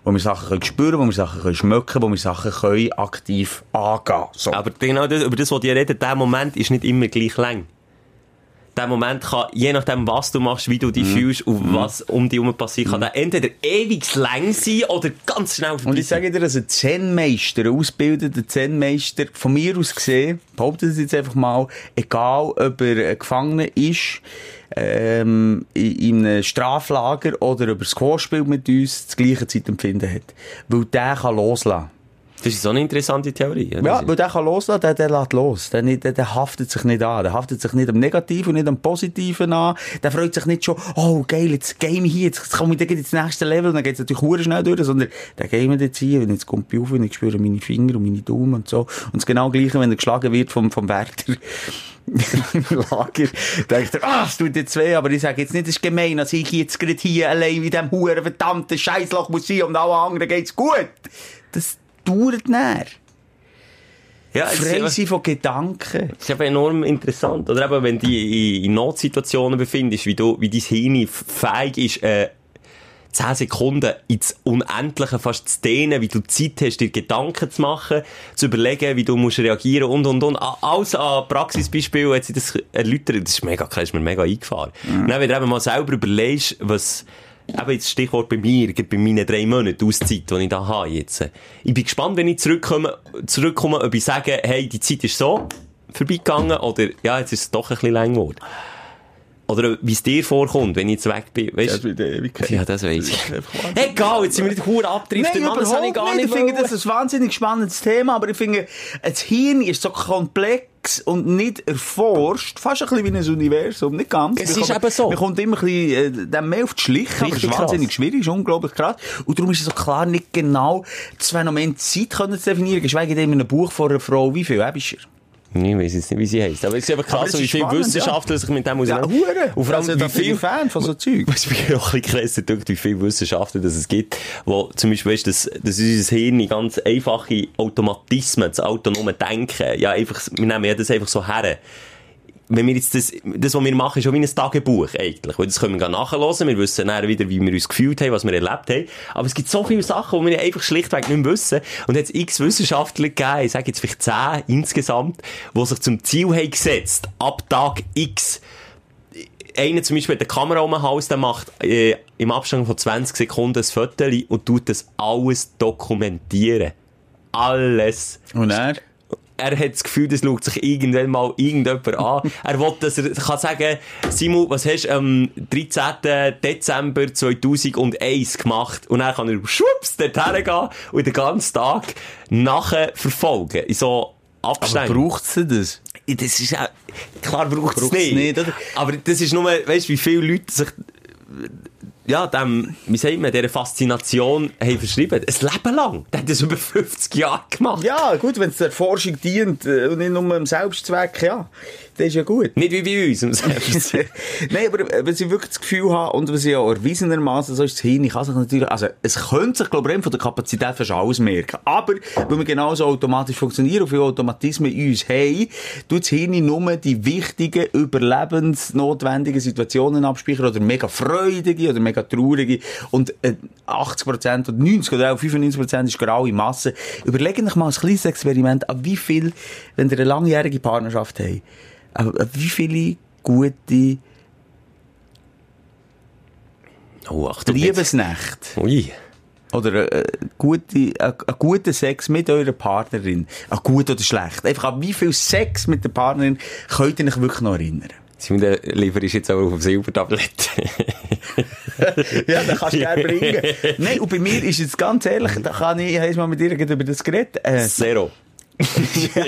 S4: Wo wir Sachen können spüren, wo wir Sachen können schmecken, wo wir Sachen können aktiv angehen. So.
S3: Aber genau das, über das, was ihr redet, der Moment ist nicht immer gleich lang. Der Moment kann, je nachdem, was du machst, wie du dich fühlst und was um dich herum passiert, kann der entweder ewig lang sein oder ganz schnell
S4: Und
S3: vorbei
S4: ich sage dir, dass ein Zen-Meister, ein ausgebildeter Zen-Meister, von mir aus gesehen, behaupte das jetzt einfach mal, egal ob er ein Gefangener ist, ähm, in, in einem Straflager oder ob er Squash spielt mit uns, das gleiche Zeitempfinden hat. Weil der kann loslassen.
S3: Das ist so eine interessante Theorie.
S4: Ja,
S3: Das ist-
S4: weil der kann loslassen, der, der lässt los. Der, der, der haftet sich nicht an. Der haftet sich nicht am Negativen und nicht am Positiven an. Der freut sich nicht schon, oh geil, jetzt game hier, jetzt komme ich ins nächste Level. Dann geht es natürlich hure schnell durch, sondern der game jetzt hier und jetzt kommt auf und ich spüre meine Finger und meine Daumen und so. Und das genau gleiche, wenn er geschlagen wird vom, vom Wärter. Im (laughs) Lager, denkt er, ah, es tut jetzt weh, aber ich sage jetzt nicht, es ist gemein, dass ich jetzt gerade hier allein in diesem huren verdammten Scheissloch muss sein und allen anderen geht's gut. Das dauert näher.
S3: ja,
S4: Frei sein von Gedanken.
S3: Das ist eben enorm interessant. Oder eben, wenn du in, in Notsituationen befindest, wie, du, wie dein Hirn fähig ist, äh, 10 Sekunden ins Unendliche fast zu dehnen, wie du Zeit hast, dir Gedanken zu machen, zu überlegen, wie du musst reagieren und, und, und. Alles an Praxisbeispielen hat sie das erläutert. Das ist mega, das ist mir mega eingefahren. Und dann, wenn du eben mal selber überlegst, was, eben jetzt Stichwort bei mir, bei meinen drei Monaten Auszeit, die ich da habe jetzt. Ich bin gespannt, wenn ich zurückkomme, zurückkomme, ob ich sage, hey, die Zeit ist so vorbeigegangen, oder, ja, jetzt ist es doch ein bisschen lang geworden. Oder wie es dir vorkommt, wenn ich jetzt weg bin. Weißt,
S4: wird die Ewigkeit.
S3: ja, das weiß ich. Egal, jetzt sind wir nicht hure abdriften.
S4: Nein,
S3: Mann, das habe ich gar nicht
S4: Ich finde, das ist ein wahnsinnig spannendes Thema, aber ich finde, das Hirn ist so komplex und nicht erforscht, fast ein bisschen wie ein Universum, nicht ganz.
S3: Es
S4: Man
S3: ist
S4: kommt-
S3: eben so.
S4: Man kommt immer ein bisschen, äh, mehr auf die Schliche, aber es ist wahnsinnig
S3: krass.
S4: schwierig, ist unglaublich krass. Und darum ist es so klar nicht genau das Phänomen Zeit können zu definieren, geschweige denn in einem Buch von einer Frau, wie viel bist du?
S3: Ich weiß jetzt nicht, wie sie heisst. Aber es ist einfach krass,
S4: es
S3: wie
S4: ist
S3: viele Wissenschaftler sich mit dem
S4: Ja,
S3: auseinandersetzen.
S4: hure.
S3: Und vor allem,
S4: also,
S3: wie
S4: da bin ich
S3: viel...
S4: Fan von so (laughs) Zeug.
S3: Was mich auch ein bisschen krass dünkt, wie viele Wissenschaftler dass es gibt, wo zum Beispiel, weißt, dass, dass unser Hirn ganz einfache Automatismen, das autonome Denken, ja, einfach, wir nehmen ja das einfach so her. Wenn wir jetzt das, das, was wir machen, ist auch wie ein Tagebuch, eigentlich. Weil das können wir nachhören, wir wissen dann wieder, wie wir uns gefühlt haben, was wir erlebt haben. Aber es gibt so viele Sachen, die wir einfach schlichtweg nicht mehr wissen. Und jetzt x Wissenschaftler gegeben, ich sage jetzt vielleicht 10 insgesamt, die sich zum Ziel haben gesetzt, ab Tag X, einer zum Beispiel eine Kamera um den Hals, der macht äh, im Abstand von 20 Sekunden ein Foto und tut das alles dokumentieren. Alles.
S4: Und er?
S3: Er hat das Gefühl, das schaut sich irgendwann mal irgendjemand an. (laughs) Er will, dass er kann sagen, Simon, was hast du am 13. Dezember 2001 gemacht? Und dann kann er schwupps dorthin gehen und den ganzen Tag nachher verfolgen. In so
S4: Aber
S3: Abständen.
S4: braucht sie das?
S3: Das ist auch, klar braucht es nicht.
S4: nicht?
S3: Aber das ist nur, weißt du, wie viele Leute sich, ja, dem, wie sagt man, dieser Faszination haben verschrieben. Ein Leben lang. Der hat das über 50 Jahre gemacht.
S4: Ja, gut, wenn es der Forschung dient äh, und nicht nur dem Selbstzweck, ja, das ist ja gut.
S3: Nicht wie bei uns. Selbst. (laughs)
S4: Nein, aber äh, wenn ich wirklich das Gefühl habe, und was ich ja erwiesenermaßen so ist, das Hirn, ich kann sich natürlich, also, es könnte sich, glaube ich, von der Kapazität fast alles merken. Aber, wenn wir genauso automatisch funktionieren und viele Automatismen in uns haben, tut das Hirn nur die wichtigen, überlebensnotwendigen Situationen abspeichern oder mega freudige oder mega traurige und äh, 80% oder 90 oder auch 95% ist graue Masse. Überlegen euch mal ein kleines Experiment, an wie viel, wenn ihr eine langjährige Partnerschaft habt, wie viele gute
S3: Oh, Achtung.
S4: Liebesnächte
S3: Ui.
S4: oder äh, gute, äh, guten Sex mit eurer Partnerin, äh, gut oder schlecht, einfach an wie viel Sex mit der Partnerin könnt ihr euch wirklich noch erinnern?
S3: Simon, Liefer ist jetzt auch auf dem Silbertablett. (laughs)
S4: Ja, den kannst du gerne bringen. (laughs) Nein, und bei mir ist jetzt ganz ehrlich, da kann ich, ich mal mit dir über das geredet, äh,
S3: Zero. (laughs)
S4: ja,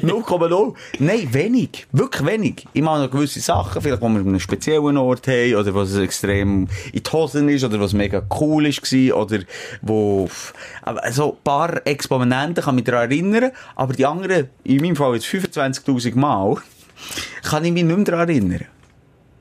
S4: 0,0. Nein, wenig. Wirklich wenig. Ich mache noch gewisse Sachen, vielleicht, wo wir einen speziellen Ort haben, oder was extrem in die Hosen ist, oder was mega cool ist gewesen, oder wo, aber so ein paar Exponenten kann ich mich daran erinnern, aber die anderen, in meinem Fall jetzt 25.000 Mal, (laughs) kann ich mich nicht mehr daran erinnern.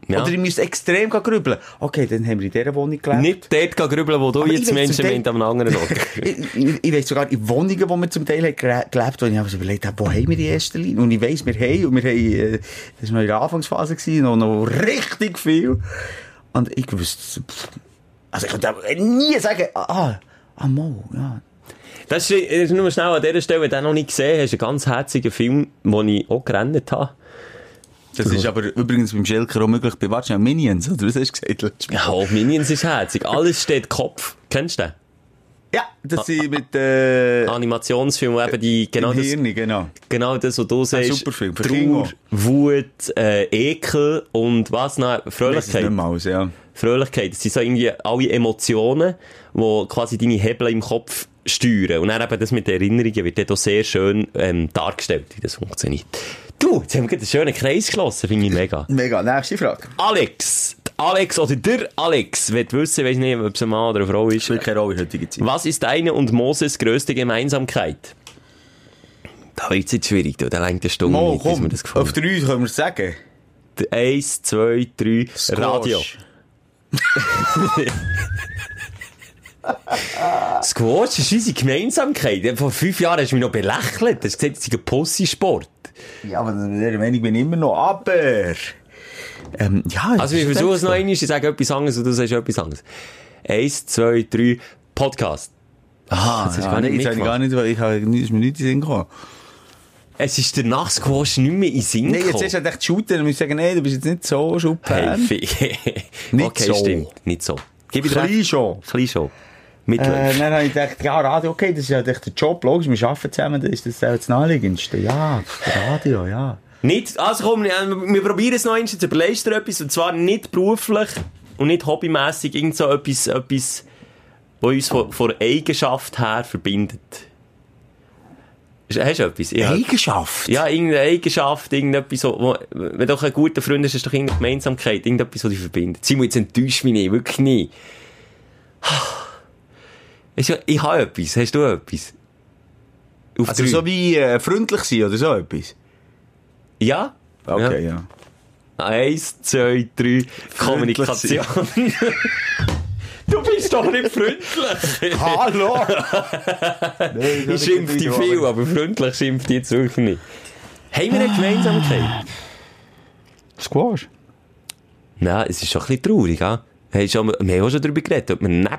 S3: Ja.
S4: Oder ich müsste extrem grübeln. Okay, dann haben wir in dieser Wohnung gelebt.
S3: Nicht dort grübeln, wo du
S4: Aber
S3: jetzt Menschen meint, am anderen Ort. (laughs)
S4: ich, ich, ich weiss sogar, in Wohnungen, wo wir zum Teil gelebt haben, wo ich überlegt, wo haben wir die erste Linie? Und ich weiss, wir haben, und wir haben, äh, das war noch in der Anfangsphase, gewesen, noch, noch richtig viel. Und ich wusste, also ich könnte auch nie sagen, ah, ah, Mo, ja.
S3: Das ist, das ist nur schnell an dieser Stelle, wenn du den noch nicht gesehen hast, ein ganz herziger Film, den ich auch gerannt habe.
S4: Das ist aber übrigens beim Schelker auch möglich bei, schnell, Minions, oder was hast du gesagt?
S3: Ja, auch Minions ist herzig. Alles steht Kopf. Kennst du den?
S4: Ja, das sind mit, äh,
S3: Animationsfilm, wo eben die, genau das,
S4: Hirn, genau.
S3: genau das, was du sagst.
S4: super Film,
S3: Trauer. Wut, äh, Ekel und was noch?
S4: Das ist
S3: Fröhlichkeit.
S4: nicht aus, ja.
S3: Fröhlichkeit. Das sind so irgendwie alle Emotionen, wo quasi deine Hebel im Kopf steuern. Und dann eben das mit den Erinnerungen wird dort auch sehr schön ähm, dargestellt, wie das funktioniert. Du, jetzt haben wir gerade einen schönen Kreis geschlossen, finde ich mega.
S4: Mega. Nächste Frage.
S3: Alex, Alex oder der Alex, wird wissen, weiß nicht, ob es ein Mann oder eine Frau ist.
S4: Spielt keine Rolle in heutiger Zeit.
S3: Was ist deine und Moses grösste Gemeinsamkeit? Da wird es jetzt schwierig, du. Da längt eine Stunde
S4: Mo,
S3: nicht,
S4: komm,
S3: das
S4: auf drei können wir es sagen.
S3: Eins, zwei, drei, Radio. (laughs) Squash ist unsere Gemeinsamkeit. Vor fünf Jahren hast du mich noch belächelt. Du hast gesagt, es ist ein Pussy-Sport.
S4: Ja, aber der Meinung bin ich immer noch. Aber... Ähm, ja,
S3: Also wir
S4: ist
S3: versuchen es noch einmal. Ich sage etwas anderes und du sagst etwas anderes. Eins, zwei, drei, Podcast.
S4: Aha,
S3: Das du
S4: ja,
S3: gar nicht
S4: jetzt ich gar nicht, weil ich habe, ist mir nicht in den Sinn gekommen.
S3: Es ist der nach Squash nicht mehr in den Sinn
S4: Nee, jetzt
S3: gekommen.
S4: ist er echt Shooter, dann muss ich sagen, nee, du bist jetzt nicht so
S3: Hey,
S4: Schub-Fan.
S3: Fi- (laughs)
S4: Nicht
S3: okay,
S4: so.
S3: stimmt. Nicht so. Gib ich dir
S4: schon.
S3: Klein schon.
S4: Äh,
S3: Mittelweg.
S4: dann habe ich gedacht, ja, Radio, okay, das ist ja der Job, logisch, wir arbeiten zusammen, das ist das das Naheliegendste. Ja, Radio, ja.
S3: Nicht, also komm, wir, wir probieren es noch einmal, jetzt überlegst du etwas, und zwar nicht beruflich und nicht hobbymässig, irgend so etwas, etwas, was uns von, von Eigenschaft her verbindet. Hast du etwas? Ja.
S4: Eigenschaft?
S3: Ja, irgendeine Eigenschaft, irgendetwas, wo, wo, wenn du doch ein guter Freund hast du doch irgendeine Gemeinsamkeit, irgendetwas, was dich verbindet. Simon, jetzt enttäuscht mich nicht, wirklich nicht. Ja- Ich habe etwas, hast du etwas? Auf
S4: Also
S3: drei.
S4: so wie äh, freundlich sein oder so etwas?
S3: Ja?
S4: Okay, ja.
S3: Eins, zwei, drei, Kommunikation. (laughs) du bist doch nicht freundlich. (laughs)
S4: Hallo!
S3: Ich schimpfe dich viel, aber freundlich schimpft dich jetzt wirklich nicht. Haben wir eine Gemeinsamkeit?
S4: Squash.
S3: Nein, es ist schon ein bisschen traurig, ja? Haben, schon, wir haben schon darüber geredet, ob wir neben,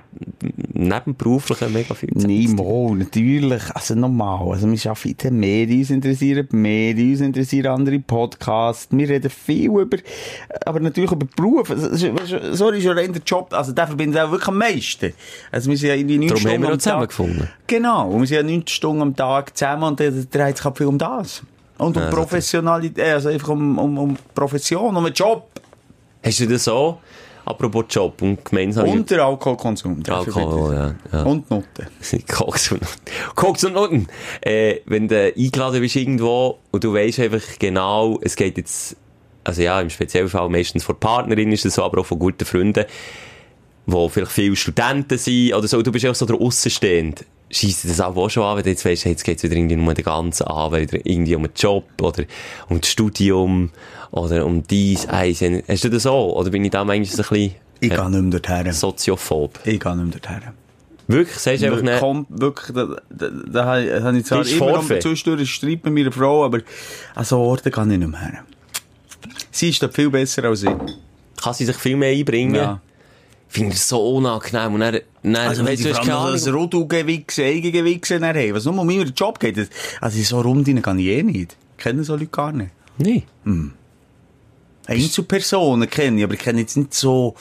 S3: neben beruflichen mega viel Zeit
S4: mal, natürlich. Also nochmal. Also wir arbeiten in den Medien, uns interessieren die Medien, uns interessieren andere Podcasts. Wir reden viel über, aber natürlich über Beruf. Du, Sorry, schon rein der Job. Also der verbindet auch wirklich am meisten. Also wir sind ja irgendwie neun Stunden
S3: haben wir
S4: am
S3: auch
S4: Tag.
S3: zusammengefunden.
S4: Genau. Und wir sind ja neun Stunden am Tag zusammen und dann dreht sich viel um das. Und um
S3: Ja,
S4: Professionalität, also einfach um, um, um Profession, um einen Job.
S3: Hast du das so? Apropos Job und gemeinsam...
S4: Und der Alkoholkonsum. der
S3: Alkohol, ja. ja.
S4: Und Noten. (laughs)
S3: Koks und Noten. Koks und Noten. Äh, wenn du eingeladen bist irgendwo und du weißt einfach genau, es geht jetzt, also ja, im Spezialfall meistens von Partnerin ist es so, aber auch von guten Freunden, wo vielleicht viele Studenten sind oder so, du bist auch so der Aussenstehend. Scheisst das auch schon an, wenn du jetzt weißt, jetzt geht's wieder irgendwie um den ganzen Abend, wieder irgendwie um den Job oder um das Studium oder um dies, eins. Hast du das so? Oder bin ich da manchmal so ein bisschen
S4: Ich
S3: äh,
S4: gehe nicht mehr dorthin.
S3: soziophob?
S4: Ich gehe nicht mehr dorthin.
S3: Wirklich? Sagst du einfach nicht?
S4: Kommt wirklich, da, da, da, habe- habe ich zwar immer noch zwischendurch Streit mit meiner Frau, aber an so Orten kann ich nicht mehr hin. Sie ist da viel besser als ich.
S3: kann sie sich viel mehr einbringen.
S4: Ja.
S3: Ich finde das so unangenehm. Und dann, dann
S4: Also, wenn sie
S3: du,
S4: vor allem das
S3: Ahnung.
S4: Rudelgewichse, Eigengewichse haben, was nur um meinen Job geht. das- Also, so Runden kann ich eh nicht. Ich kenne so Leute gar nicht.
S3: Nee.
S4: Einzelpersonen kenne ich, aber ich kenne jetzt nicht so,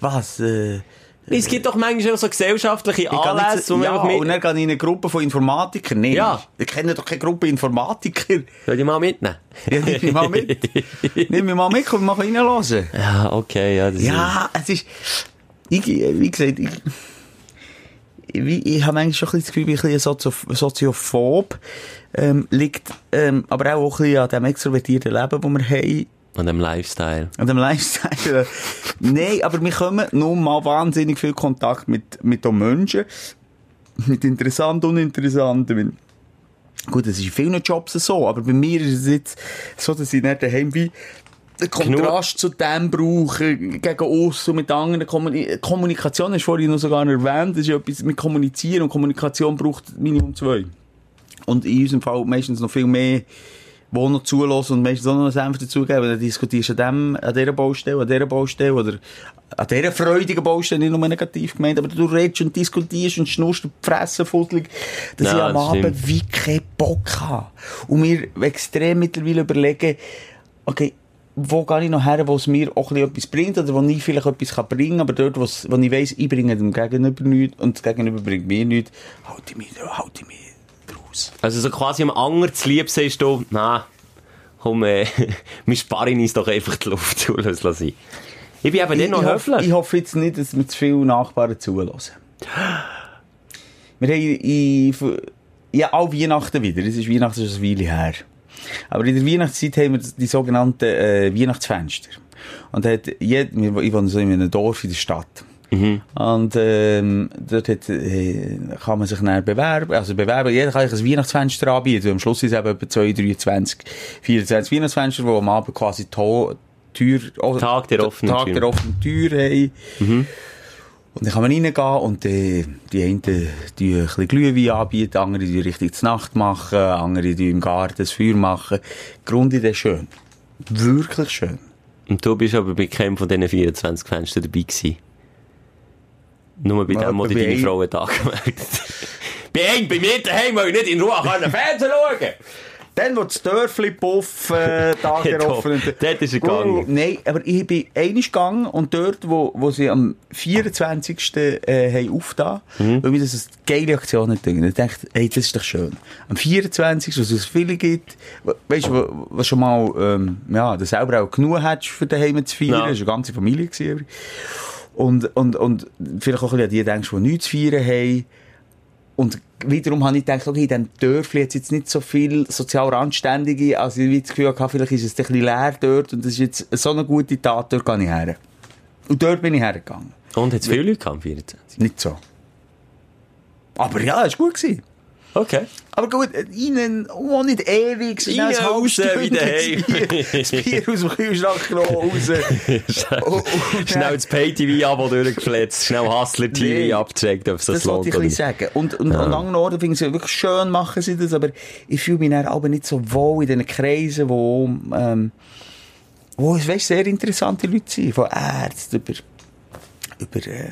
S4: was, äh,
S3: Es gibt doch manchmal so gesellschaftliche
S4: Ich
S3: Anlässe, wo
S4: ja,
S3: einfach mit...
S4: und dann gehe ich in eine Gruppe von Informatikern. Nein,
S3: Ja.
S4: ich kenne doch keine Gruppe Informatiker.
S3: Soll ich mal mitnehmen? (laughs)
S4: Ja, nimm mich mal mit. (laughs) nimm mich mal mit, komm mal reinhören.
S3: Ja, okay, ja. Das
S4: Ja, es ist, ich, wie gesagt, ich, ich, ich habe eigentlich schon ein bisschen das Gefühl, ich bin ein Soziophob, ähm, liegt, ähm, aber auch ein bisschen an dem extrovertierten Leben, das wir haben,
S3: An dem Lifestyle.
S4: an dem Lifestyle. (laughs) Nein, aber wir kommen nun mal wahnsinnig viel Kontakt mit, mit den Menschen. Mit interessanten und uninteressanten. Mit- Gut, das ist in vielen Jobs so, aber bei mir ist es jetzt so, dass ich nicht daheim wie den Kontrast zu dem brauche, gegen uns und mit anderen Kommuni Kommunikation hast du vorhin noch sogar erwähnt, das ist ja etwas mit Kommunizieren und Kommunikation braucht Minimum zwei. Und in unserem Fall meistens noch viel mehr, wo noch zulassen und meistens auch noch einen Senf dazugeben. Dann diskutierst du an, dem, an dieser Baustelle, an dieser Baustelle oder an dieser freudigen Baustelle, nicht nur negativ gemeint, aber du redest und diskutierst und schnurst und die Fresse fusselig, dass
S3: Ja,
S4: ich am
S3: das
S4: Abend
S3: stimmt.
S4: wie keinen Bock habe. Und mir extrem mittlerweile überlegen, okay, wo gehe ich noch her, wo es mir auch ein etwas bringt oder wo ich vielleicht etwas kann bringen kann, aber dort, wo ich weiss, ich bringe dem Gegenüber nichts und das Gegenüber bringt mir nichts, halte ich mich, halte ich mich draus.
S3: Also so quasi am Anger zu lieb sagst du, na, komm, äh, (laughs) wir sparen uns doch einfach die Luft (laughs) zu, lass sein. Ich bin eben nicht noch
S4: ich, hoffe,
S3: höflich.
S4: ich hoffe jetzt nicht, dass mir zu viele Nachbarn zulassen. Wir haben in, ja, auch Weihnachten wieder. Es ist Weihnachten schon eine Weile her. Aber in der Weihnachtszeit haben wir die sogenannten äh, Weihnachtsfenster. Und hat jed, ich wohne so in einem Dorf in der Stadt.
S3: Mhm.
S4: Und ähm, dort hat, äh, kann man sich dann bewerben. Also bewerben, jeder kann sich ein Weihnachtsfenster anbieten. Am Schluss ist es eben etwa 2, 23, 24 Weihnachtsfenster, die am Abend quasi die Tür, oh,
S3: Tag der offenen
S4: Tag
S3: Tür.
S4: der offenen Tür haben. Und dann kann man reingehen und äh, die einen die ein bisschen Glühwein anbieten, andere die richtig zur Nacht machen, andere die im Garten das Feuer machen. Die Grundidee schön. Wirklich schön.
S3: Und du bist aber bei keinem von diesen 24 Fenstern dabei gewesen. Nur bei dem, wo dir deine
S4: ein-
S3: Frau angemeldet Bei einem, bei mir daheim, weil ich nicht in Ruhe können Fernsehen schauen
S4: Dann, wo das Dörfli Puff äh, der
S3: doch.
S4: offenen
S3: Dort ist er gegangen.
S4: Nein, aber ich bin einmal gegangen und dort, wo, wo sie am 24. Äh, haben aufgetan,
S3: Mhm.
S4: weil mir das eine geile Aktion hat. Ich dachte, hey, das ist doch schön. Am 24. wo es viele gibt, we- weißt du, wo, wo schon mal, ähm, ja, du selber auch genug hättest, für daheim zu feiern.
S3: Ja.
S4: Das war eine ganze Familie. Gewesen, und, und, und vielleicht auch ein bisschen an die denkst, die nichts zu feiern haben. Und wiederum habe ich gedacht, okay, in diesem Dörfli hat jetzt nicht so viel sozial Randständige, also ich habe das Gefühl, gehabt, vielleicht ist es ein bisschen leer dort und das ist jetzt so eine gute Tat, dort gehe ich her. Und dort bin ich hergegangen.
S3: Und hat es viele Leute gehabt, am 24?
S4: Nicht so. Aber ja, es war gut. Gewesen.
S3: Okay.
S4: Aber gut, innen, oh, nicht ewig, schnell
S3: Rein,
S4: ein
S3: raus,
S4: halbes
S3: wieder
S4: Stündchen
S3: heim.
S4: Bier, das Bier aus dem Kühlschrank raus. Oh, oh,
S3: Schnell das Pay-TV-Abo durchgefletzt, schnell Hustler-TV
S4: Nee.
S3: abgecheckt, ob es das,
S4: Das wollte ich
S3: lohnt.
S4: ein bisschen sagen. Und, und an anderen Orten finde ich es wirklich schön, machen sie das, aber ich fühle mich dann aber nicht so wohl in diesen Kreisen, wo, ähm, wo es weißt, sehr interessante Leute sind, von Ärzten über, über, äh,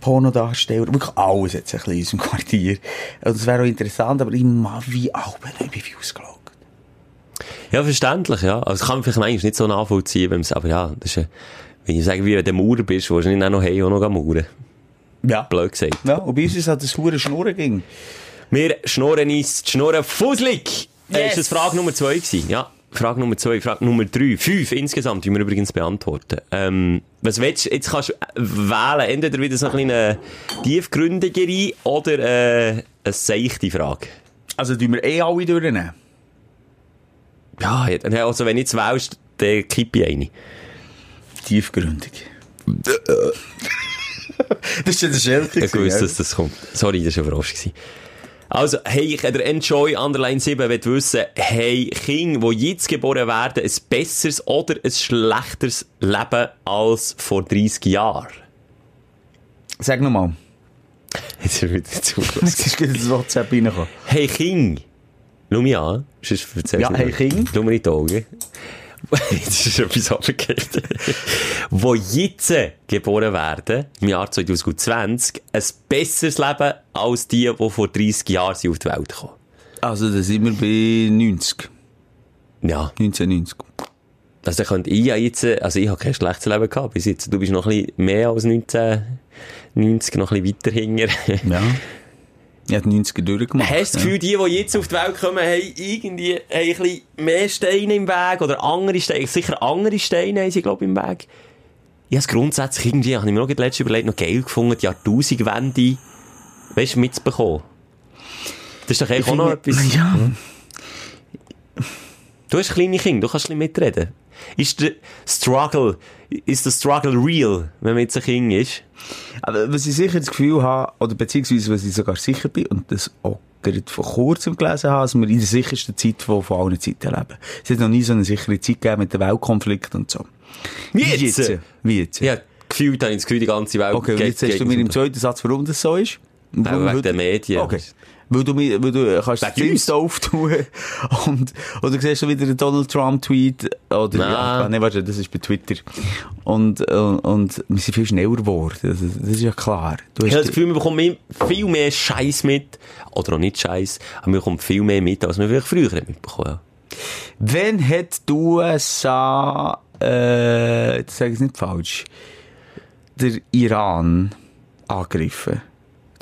S4: Pornodarsteller, wirklich alles jetzt ein bisschen in unserem Quartier. Und das wäre auch interessant, aber ich mag wie Alben, ich bin wie ausgelaugt.
S3: Ja, verständlich, ja. Also, kann man vielleicht manchmal nicht so nachvollziehen, wenn man es, aber ja, das ist, äh, wenn ich sage, wie wenn du Maurer bist, willst du nicht auch noch hey, auch noch mauern.
S4: Ja.
S3: Blöd gesagt.
S4: Ja, und bei uns ist es halt das hure Schnurren ging.
S3: Wir schnurren uns die Schnurren fusselig. Äh,
S4: Yes.
S3: Ist das Frage Nummer zwei gewesen? Ja. Frage Nummer zwei, Frage Nummer drei, fünf insgesamt, die wir übrigens beantworten. Ähm, was willst du, jetzt kannst du wählen, entweder wieder so eine tiefgründigere oder äh, eine seichte Frage.
S4: Also, tun wir eh alle durchnehmen.
S3: Ja, ja, also wenn du jetzt wählst, dann kippe ich eine.
S4: Tiefgründig. (laughs) das ist ja der Schelke.
S3: Ich wusste, dass das kommt. Sorry, das war ein Frosch. Also, hey, ich der Enjoy Underline 7 will wissen, hey, Kinder, die jetzt geboren werden, ein besseres oder ein schlechteres Leben als vor 30 Jahren?
S4: Sag nochmal.
S3: Jetzt ist er wieder zugelassen.
S4: Es (laughs) ist gerade das WhatsApp reingekommen.
S3: Hey, King. Schau mich an. Sonst
S4: Ja, hey. King.
S3: Schau mir in die Augen. Jetzt ist etwas abgekehrt. Wo jetzt geboren werden, im Jahr 2020, ein besseres Leben als die, die vor 30 Jahren auf die Welt kommen.
S4: Also, da sind wir bei 90.
S3: Ja.
S4: 1990.
S3: Also, könnte ich ja jetzt, also ich habe kein schlechtes Leben gehabt bis jetzt. Du bist noch ein bisschen mehr als 1990, noch ein bisschen weiter hinter.
S4: Ja. Habe die 90er durchgemacht.
S3: Hast du das Gefühl, die, die jetzt auf die Welt kommen, haben irgendwie haben ein bisschen mehr Steine im Weg? Oder andere Steine? Sicher andere Steine haben sie, glaube ich, im Weg. Ich habe es grundsätzlich irgendwie, habe ich mir noch letztes überlegt, noch geil gefunden, die Jahrtausendwende, weißt du, mitzubekommen. Das ist doch eigentlich auch noch etwas. (laughs)
S4: Ja.
S3: Du hast kleine Kinder, du kannst ein bisschen mitreden. Ist der Struggle, ist der Struggle real, wenn man jetzt ein Kind ist?
S4: Aber was ich sicher das Gefühl habe, oder beziehungsweise was ich sogar sicher bin, und das auch gerade vor kurzem gelesen habe, dass wir in der sichersten Zeit von, von allen Zeiten leben. Es hat noch nie so eine sichere Zeit gegeben mit dem Weltkonflikt und so.
S3: Wie jetzt?
S4: Wie jetzt?
S3: Ja, gefühlt habe ich das Gefühl, die ganze Welt
S4: Okay, jetzt hast du mir im zweiten Satz, warum das so ist? Warum
S3: wegen den Medien.
S4: Okay. Weil du, weil du kannst das. Insta auftun (laughs) und, oder du siehst du wieder einen Donald Trump Tweet, oder,
S3: Nein.
S4: ja, nee, warte, das ist bei Twitter. Und, und, und wir sind viel schneller geworden. Das, das ist ja klar. Du
S3: Ich habe das Gefühl, man bekommt mehr- viel mehr Scheiß mit. Oder auch nicht Scheiß. Aber man bekommt viel mehr mit, als man vielleicht früher mitbekommen hat.
S4: Wann hat die USA, äh, jetzt sage ich es nicht falsch, der Iran angegriffen?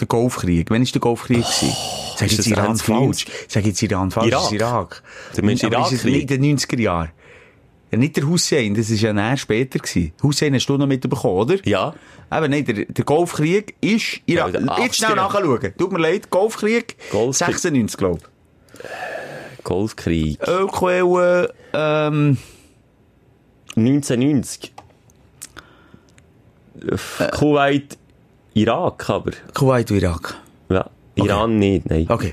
S4: Der Golfkrieg. Wann war der Golfkrieg? gewesen? Sag jetzt Iran
S3: 2090?
S4: falsch. Sag jetzt Iran falsch.
S3: Irak?
S4: Das ist Irak. Aber ist es
S3: Irakkrieg?
S4: nicht in den 90er Jahren? Ja, nicht der Hussein, das war ja näher später. Gewesen. Hussein hast du noch mitbekommen, oder?
S3: Ja.
S4: Eben, nein, der, der Golfkrieg ist Irak.
S3: Ja, der
S4: Jetzt schnell
S3: 80er.
S4: nachschauen. Tut mir leid, Golfkrieg,
S3: Golfkrieg.
S4: 96, glaube
S3: Golfkrieg.
S4: ich. Ölquellen, ähm,
S3: 1990. Äh, Kuwait, Irak, aber.
S4: Kuwait und Irak.
S3: Ja. Iran nicht, nein.
S4: Okay.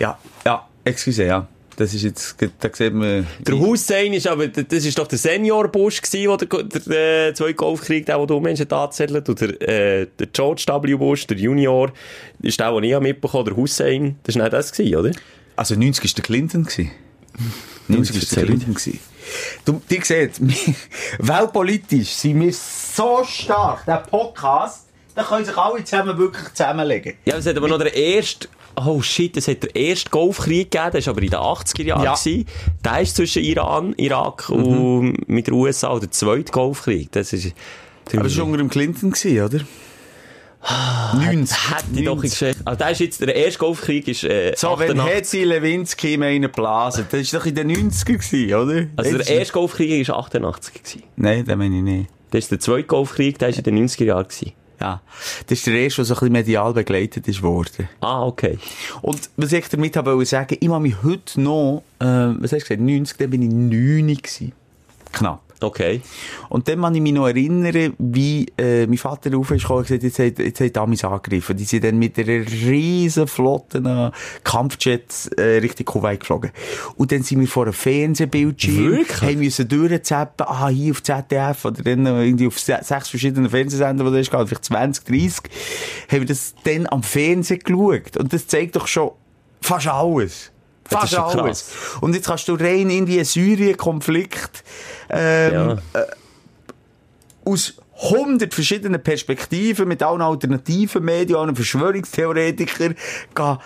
S4: Ja, ja, excuse, ja. Das ist jetzt, da sieht man...
S3: Der Hussein ist aber, das ist doch der Senior Bush gewesen, wo der, der, äh, zweite Golfkrieg, der, wo du Menschen anzählt, und der, äh, der George W. Bush, der Junior, ist der, den ich mitbekommen der Hussein, das war nicht das gewesen, oder?
S4: Also 90 war der Clinton. gewesen. 90 war der. Clinton. gewesen. Du, die seht, (laughs) weltpolitisch sind wir so stark, der Podcast, da können sich alle zusammen wirklich zusammenlegen.
S3: Ja, es hat aber noch der erste, oh shit, es hat der erste Golfkrieg gegeben, der war aber in den 80er Jahren.
S4: Ja.
S3: gewesen. Der ist zwischen Iran, Irak und mit den USA, oder der zweite Golfkrieg. Das ist,
S4: Aber das war unter dem Clinton, gewesen, oder? 90.
S3: Hätte ich doch
S4: 90.
S3: geschafft. Also, der ist jetzt, der erste Golfkrieg ist, äh,
S4: So, wenn
S3: 88.
S4: Hetzi Lewinsky in einen blasen, das war doch in den 90er, gewesen, oder?
S3: Also, der erste Golfkrieg war 88 gewesen.
S4: Nein, den meine ich nicht.
S3: Das ist der zweite Golfkrieg, der war in den 90er Jahren gewesen.
S4: Ja. Das ist der erste, der so ein bisschen medial begleitet ist worden.
S3: Ah, okay.
S4: Und was ich damit habe sagen, ich mache mich heute noch, äh, was hast du gesagt, 90, dann bin ich 9 gewesen. Knapp.
S3: Okay.
S4: Und dann kann ich mich noch erinnern, wie äh, mein Vater rauf ist gekommen und gesagt, jetzt hat, jetzt hat Amis angegriffen. Die sind dann mit einer riesen Flotte an Kampfjets äh, Richtung Kuwait geflogen. Und dann sind wir vor einem Fernsehbildschirm,
S3: Wirklich?
S4: haben müssen durchzappen, ah, hier auf ZDF oder dann irgendwie auf se- sechs verschiedenen Fernsehsendern, die da ist, vielleicht 20, 30, haben wir das dann am Fernsehen geschaut. Und das zeigt doch schon fast alles.
S3: Das ist
S4: Fast alles.
S3: krass.
S4: Und jetzt kannst du rein in die Syrien-Konflikt ähm,
S3: Ja.
S4: aus 100 verschiedenen Perspektiven mit allen alternativen Medien, allen Verschwörungstheoretikern gehen,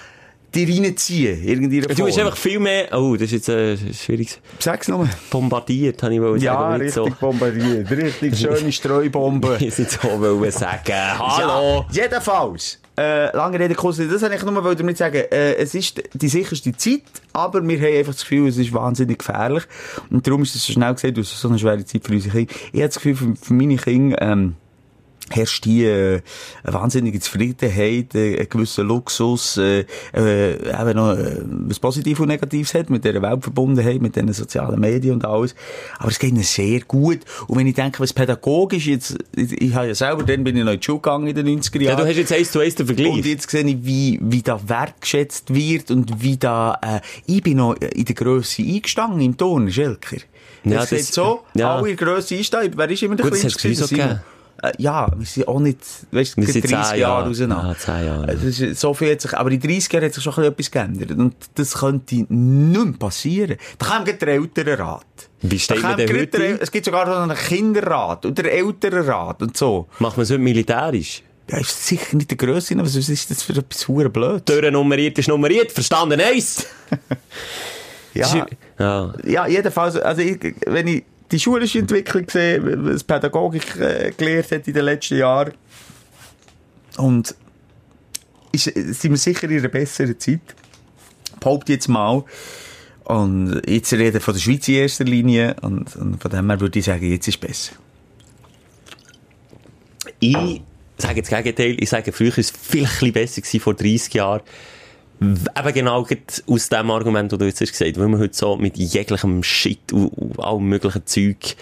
S4: die reinziehen. Irgendwie
S3: Du bist einfach viel mehr, oh, das ist jetzt, äh, schwierig.
S4: Sag's nochmal.
S3: Bombardiert, habe ich wollen
S4: Ja,
S3: sagen.
S4: richtig bombardiert. Richtig schöne (laughs) Streubombe.
S3: So, ich nicht so wollen sagen. Hallo.
S4: Ja, jedenfalls. Äh, lange Rede, kurzer Sinn. Das wollte ich nur damit sagen. Äh, es ist die sicherste Zeit, aber wir haben einfach das Gefühl, es ist wahnsinnig gefährlich. Und darum ist es so schnell gesagt, es ist so eine schwere Zeit für unsere Kinder. Ich habe das Gefühl, für, für meine Kinder, ähm, herrscht hier äh, eine wahnsinnige Zufriedenheit, äh, ein gewisser Luxus, äh, äh, eben noch äh, was Positives und Negatives hat, mit dieser Weltverbundenheit, mit diesen sozialen Medien und alles. Aber es geht ihnen sehr gut. Und wenn ich denke, was pädagogisch jetzt, ich, ich habe ja selber, dann bin ich noch in die Schule gegangen in den 90er
S3: Ja,
S4: Jahren.
S3: du hast jetzt eins zu eins den
S4: Und
S3: Vergleich.
S4: jetzt sehe ich, wie, wie da wertgeschätzt wird und wie da, äh, ich bin noch in der Grösse eingestanden im Ton, Schelker.
S3: Ja,
S4: das
S3: das-
S4: so,
S3: ja.
S4: alle in Grösse einsteigen. Wer ist immer der
S3: Gut,
S4: Kleinste? Äh, ja, wir sind auch nicht, weißt du,
S3: Wir sind
S4: 30
S3: zehn
S4: Jahre
S3: Jahre.
S4: auseinander.
S3: Ja, zehn Jahre.
S4: Also, so viel hat sich, aber in 30 Jahren hat sich schon etwas geändert. Und das könnte nicht mehr passieren. Da kommt der Elternrat.
S3: Wie steht man denn heute
S4: der Es gibt sogar noch einen Kinderrat und der Elternrat und so.
S3: Macht man es heute militärisch?
S4: Ja, ist sicher nicht der Grösse, aber sonst ist das für etwas hure blöd.
S3: Türen nummeriert ist nummeriert, verstanden eins. (laughs)
S4: Ja.
S3: Ja.
S4: Ja, jedenfalls, also ich, wenn ich die schulische Entwicklung sehe, was Pädagogik äh, gelehrt hat in den letzten Jahren, und ist, sind wir sicher in einer besseren Zeit. Behaupte jetzt mal. Und jetzt rede ich von der Schweiz in erster Linie, und, und von dem her würde ich sagen, jetzt ist es besser.
S3: Ich sage jetzt das Gegenteil. Ich sage, früher war es bisschen besser vor 30 Jahren. Eben genau aus dem Argument, das du jetzt hast gesagt weil man heute so mit jeglichem Shit und, und allem möglichen Zeug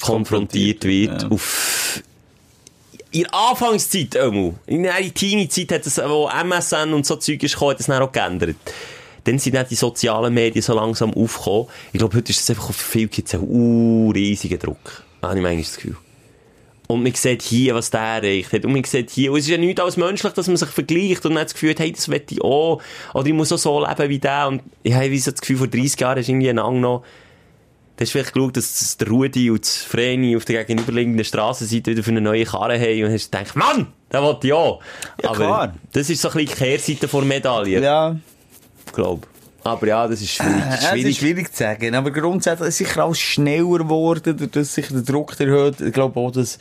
S3: konfrontiert wird.
S4: ja.
S3: Auf in der Anfangszeit, einmal, in der Teenie-Zeit hat es, wo MSN und so Zeug ist gekommen, hat es dann auch geändert. Dann sind dann die sozialen Medien so langsam aufgekommen. Ich glaube, heute ist es einfach auf viel Kids ein riesiger Druck. Habe ich manchmal das Gefühl. Und man sieht hier, was der erreicht hat. Und man sieht hier, und es ist ja nichts als menschlich, dass man sich vergleicht und dann das Gefühl hat, hey, das will ich auch. Oder ich muss auch so leben wie der. Und ich habe so das Gefühl, vor 30 Jahren ist irgendwie ein noch, da hast du vielleicht geschaut, dass der Rudi und das Vreni auf der gegenüberliegenden Strassenseite wieder für eine neue Karre haben und hast gedacht, Mann, der will ich auch.
S4: Ja,
S3: Aber
S4: klar.
S3: das ist so ein bisschen die Kehrseite der Medaille,
S4: Ja,
S3: glaube Aber ja, das ist schwierig. (laughs)
S4: Ja, es ist
S3: schwierig.
S4: schwierig zu sagen, aber grundsätzlich ist sicher alles schneller geworden, dadurch, dass sich der Druck erhöht. Ich glaube auch, dass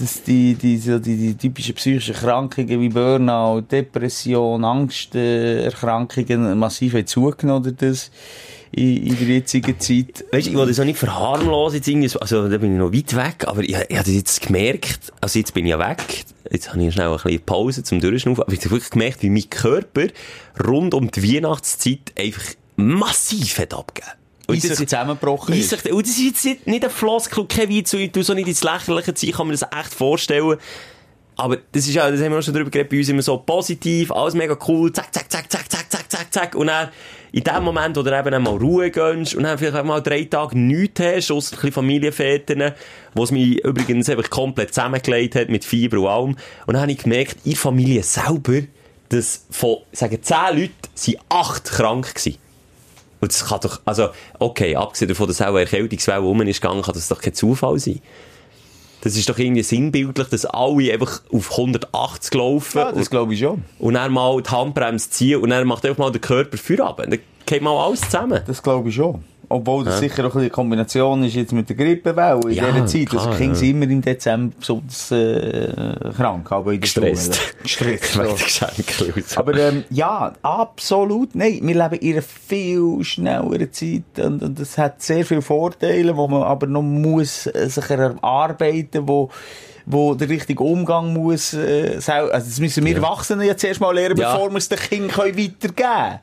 S4: dass die, die, die, die typischen psychischen Erkrankungen wie Burnout, Depression, Angsterkrankungen massiv haben zugenommen das in, in der jetzigen Zeit.
S3: Weißt du, ich wollte das auch nicht verharmlosen, jetzt also da bin ich noch weit weg, aber ich, ich habe das jetzt gemerkt, also jetzt bin ich ja weg, jetzt habe ich schnell ein bisschen Pause zum Durchschnaufen, aber ich habe wirklich gemerkt, wie mein Körper rund um die Weihnachtszeit einfach massiv hat abgegeben. Und das-
S4: sich zusammengebrochen ist.
S3: sich- Und das ist jetzt nicht- ein Floskel, kein ich tu so nicht ins Lächerliche ziehen, ich kann mir das echt vorstellen. Aber das ist ja, das haben wir auch schon drüber geredet, bei uns immer so positiv, alles mega cool, zack, zack, zack, zack, zack, zack, zack. Und dann, in dem Moment, wo du eben einmal Ruhe gönnst und dann vielleicht mal drei Tage nichts hast, ausser ein bisschen Familienvätern, mich übrigens einfach komplett zusammengelegt hat mit Fieber und allem. Und dann habe ich gemerkt, in der Familie selber, dass von, sagen, zehn Leuten, sind acht krank gewesen. Und das kann doch, also, okay, abgesehen davon, dass auch eine Erkältungswelle rum ist gegangen, kann das doch kein Zufall sein. Das ist doch irgendwie sinnbildlich, dass alle einfach auf 180 laufen
S4: Ja, das glaube ich schon.
S3: und dann mal die Handbremse ziehen und dann macht einfach mal der Körper für ab. Dann geht mal alles zusammen.
S4: Das glaube ich schon. Obwohl das sicher auch eine Kombination ist jetzt mit der Grippewelle in
S3: Ja,
S4: dieser Zeit.
S3: klar,
S4: also Kinder
S3: ja.
S4: sind immer im Dezember besonders äh, krank, aber in der
S3: Gestresst.
S4: Schule. (laughs) Gestresst. Ja. Aber ähm, ja, absolut. Nein, wir leben in einer viel schnelleren Zeit und, und das hat sehr viele Vorteile, wo man aber noch muss äh, sich erarbeiten, wo wo der richtige Umgang muss, äh, also das müssen wir Erwachsenen ja zuerst mal lernen,
S3: Ja.
S4: bevor wir es den Kindern können weitergeben können.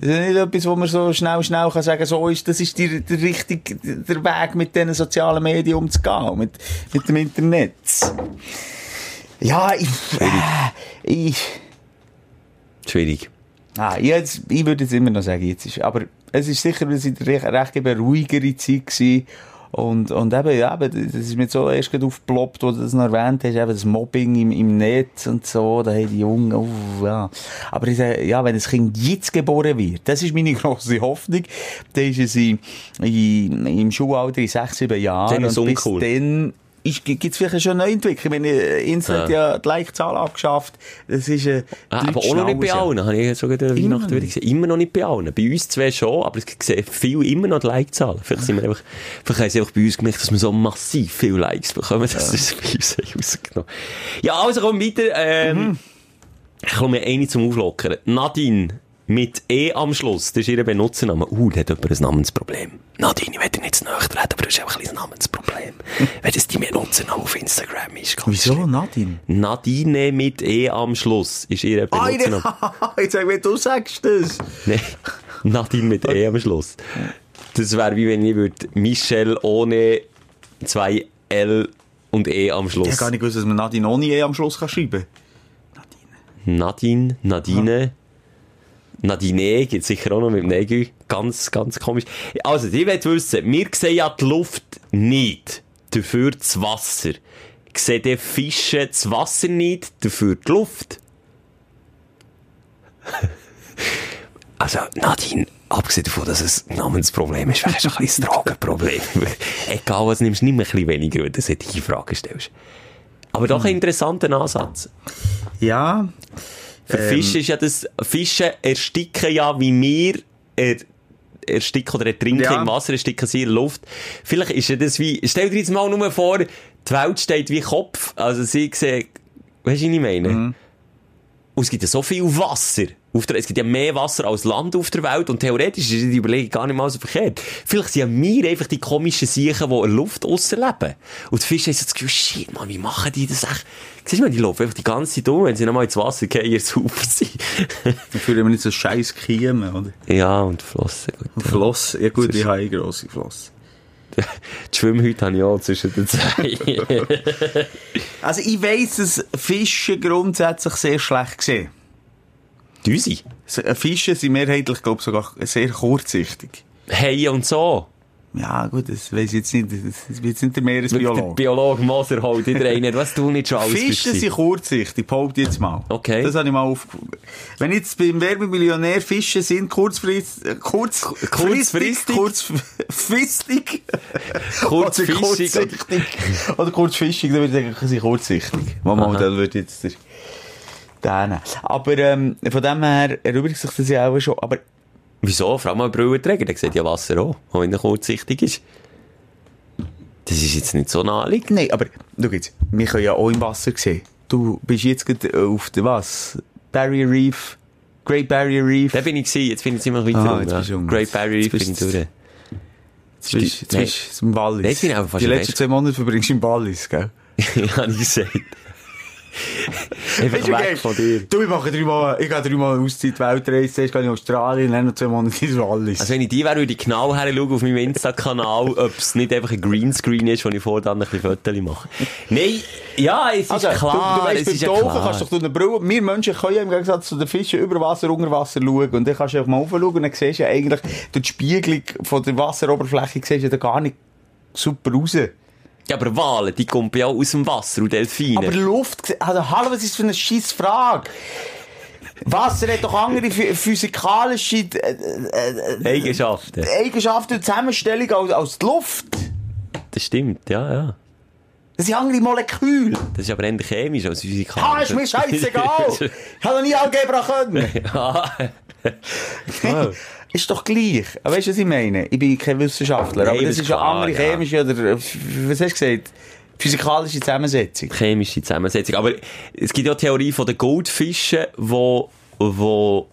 S4: Das ist nicht etwas, wo man so schnell, schnell kann sagen, so ist, das ist die, der richtige, der Weg mit diesen sozialen Medien umzugehen, mit, mit dem Internet. Ja, ich, äh, ich,
S3: Schwierig.
S4: Ah, jetzt, ich würde jetzt immer noch sagen, jetzt ist, aber es ist sicher, es ist eine recht, recht ruhigere Zeit gewesen. Und, und eben, ja, eben, das ist mir so erst gerade aufgeploppt, wo du das noch erwähnt hast, eben das Mobbing im, im Netz und so, da haben die Jungen, uh, ja. Aber ich sage, ja, wenn das Kind jetzt geboren wird, das ist meine (laughs) grosse Hoffnung, dann ist es in, in, im Schulalter in sechs, sieben Jahren.
S3: Dann ist es
S4: bis
S3: uncool.
S4: dann ist, gibt's vielleicht schon eine Entwicklung. Ich meine, Internet ja. die Like-Zahl abgeschafft. Das ist, äh,
S3: Ah,
S4: die
S3: aber auch noch nicht bei allen, habe ich jetzt gerade
S4: Immer
S3: Weihnachten
S4: noch
S3: wieder gesehen. Immer noch nicht bei allen. Bei uns zwei schon, aber ich sehe viel immer noch die Like-Zahlen. Vielleicht sind wir einfach, vielleicht haben sie einfach bei uns gemerkt, dass wir so massiv viele Likes bekommen, dass das bei uns rausgenommen. Ja, also komm weiter, ähm, ich komme mir eine zum Auflockern. Nadine. Mit E am Schluss, das ist ihr Benutzername. Uh, da hat jemand ein Namensproblem. Nadine, ich will dir nicht zu nahe treten, aber das ist einfach ein Namensproblem. (laughs) Wenn das dein Benutzername auf Instagram ist.
S4: Wieso,
S3: schlimm.
S4: Nadine?
S3: Nadine mit E am Schluss ist ihr Benutzername. (laughs)
S4: Jetzt sag mir, du sagst das. (laughs)
S3: Nein, Nadine mit E am Schluss. Das wäre wie wenn ich würde Michelle ohne zwei L und E am
S4: Ich
S3: Schluss.
S4: habe gar nicht gewusst, dass man Nadine ohne E am Schluss kann schreiben
S3: Nadine, Nadine. Nadine gibt sicher auch noch mit dem Nägel. Ganz, ganz komisch. Also, ich will wissen, wir sehen ja die Luft nicht, dafür das Wasser. Sehen die Fische das Wasser nicht, dafür die Luft? (laughs) Also, Nadine, abgesehen davon, dass es ein Namensproblem ist, wäre es ein kleines Drogenproblem. (laughs) Egal was nimmst, nimm ein bisschen weniger, wenn du solche Fragen stellst. Aber doch ein interessanter Ansatz.
S4: Ja.
S3: Für Fische ist ja das, Fische ersticken ja, wie wir er, ersticken oder ertrinken
S4: Ja.
S3: im Wasser, ersticken sie in der Luft. Vielleicht ist ja das wie, stell dir jetzt mal nur vor, die Welt steht wie Kopf, also sie sehen, weißt du, was ich meine? Und es gibt ja so viel Wasser. Auf der, es gibt ja mehr Wasser als Land auf der Welt und theoretisch ist die Überlegung gar nicht mal so verkehrt. Vielleicht sind ja wir einfach die komischen Siechen, die in der Luft aussen leben. Und die Fische haben so das Gefühl, shit, man, wie machen die das echt? Siehst du mal, die laufen einfach die ganze Zeit um, wenn sie nochmal ins Wasser gehen, super sind. (laughs)
S4: Dann fühlen wir nicht so scheiß Kiemen, oder?
S3: ja, und Flossen. Gut.
S4: Floss. Ja gut, ich habe eine grosse Floss. (laughs)
S3: Die Schwimmhüte habe ich auch zwischen den zwei. (laughs)
S4: Also ich weiss, dass Fische grundsätzlich sehr schlecht sehen.
S3: Düsi.
S4: Fische sind mehrheitlich, glaube ich, sogar sehr kurzsichtig.
S3: Haie und so.
S4: Ja, gut, das weiss ich jetzt nicht. Das ist jetzt nicht der
S3: Der
S4: Meeresbiologe.
S3: Biologe Moser holt wieder einen. (laughs) Was du nicht schon alles
S4: Fische sind kurzsichtig, behaupte jetzt mal.
S3: Okay.
S4: Das habe ich mal aufgefunden. Wenn jetzt beim Werbemillionär Fische sind, kurzfristig, äh, kurz,
S3: kurzfristig?
S4: kurzfristig,
S3: Kurzfischig (laughs)
S4: oder kurzsichtig, oder kurzfischig, dann würde ich sagen, sie sind kurzsichtig. Mama, dann würde jetzt der, der nehmen. Aber, ähm, von dem her erübrigt sich das ja auch schon. Aber,
S3: Wieso? Frau mal Brillenträger, der sieht ja Wasser auch, auch wenn er kurzsichtig ist. Das ist jetzt nicht so naheliegend.
S4: nein, aber, schau jetzt. wir können ja auch im Wasser sehen. Du bist jetzt gerade auf der was? Barrier Reef? Great Barrier Reef?
S3: Da bin ich gewesen, jetzt bin ich ziemlich weiter
S4: Ah,
S3: rum,
S4: jetzt um.
S3: Great Barrier Reef bin ich durch.
S4: Jetzt bist du im Wallis. Die letzten zwei Monate verbringst du im Wallis, gell? (laughs)
S3: ja, habe ich gesagt. Einfach weg von dir.
S4: Du, ich mache dreimal, ich gehe dreimal Auszeit Weltreise, zuerst gehe ich in Australien, dann noch zwei Monate ins Wallis.
S3: Also wenn ich die wäre, würde ich genau her auf meinem Insta-Kanal, ob es nicht einfach ein Greenscreen ist, wo ich vor dann ein bisschen Fotos mache. Nein, ja, es ist
S4: Also,
S3: klar,
S4: du, du weißt,
S3: es
S4: beim
S3: ist ja
S4: Tauchen
S3: klar.
S4: kannst du doch durch eine Brille, wir Menschen können ja im Gegensatz zu den Fischen über Wasser, unter Wasser schauen. Und dann kannst du auch mal raufschauen und dann siehst du ja eigentlich, durch die Spiegelung von der Wasseroberfläche siehst du ja gar nicht super raus.
S3: Ja, aber Wale, die kommen ja aus dem Wasser und Delfine.
S4: Aber Luft, also, hallo, was ist für eine scheiß Frage? Wasser hat doch andere phy- physikalische äh, äh,
S3: Eigenschaften.
S4: Eigenschaften und Zusammenstellung als, als die Luft.
S3: Das stimmt, ja, ja.
S4: Das sind andere Moleküle.
S3: Das ist aber eher chemisch als physikalisch.
S4: Ah, ist mir (laughs) scheißegal. Ich habe noch nie Algebra können. (laughs)
S3: ja. (laughs)
S4: Ist doch gleich. Weißt du, was ich meine? Ich bin kein Wissenschaftler. Aber das ist ja
S3: klar,
S4: andere chemische oder, was hast du gesagt? Physikalische Zusammensetzung.
S3: chemische Zusammensetzung. Aber es gibt ja die Theorie von den Goldfischen, wo, wo,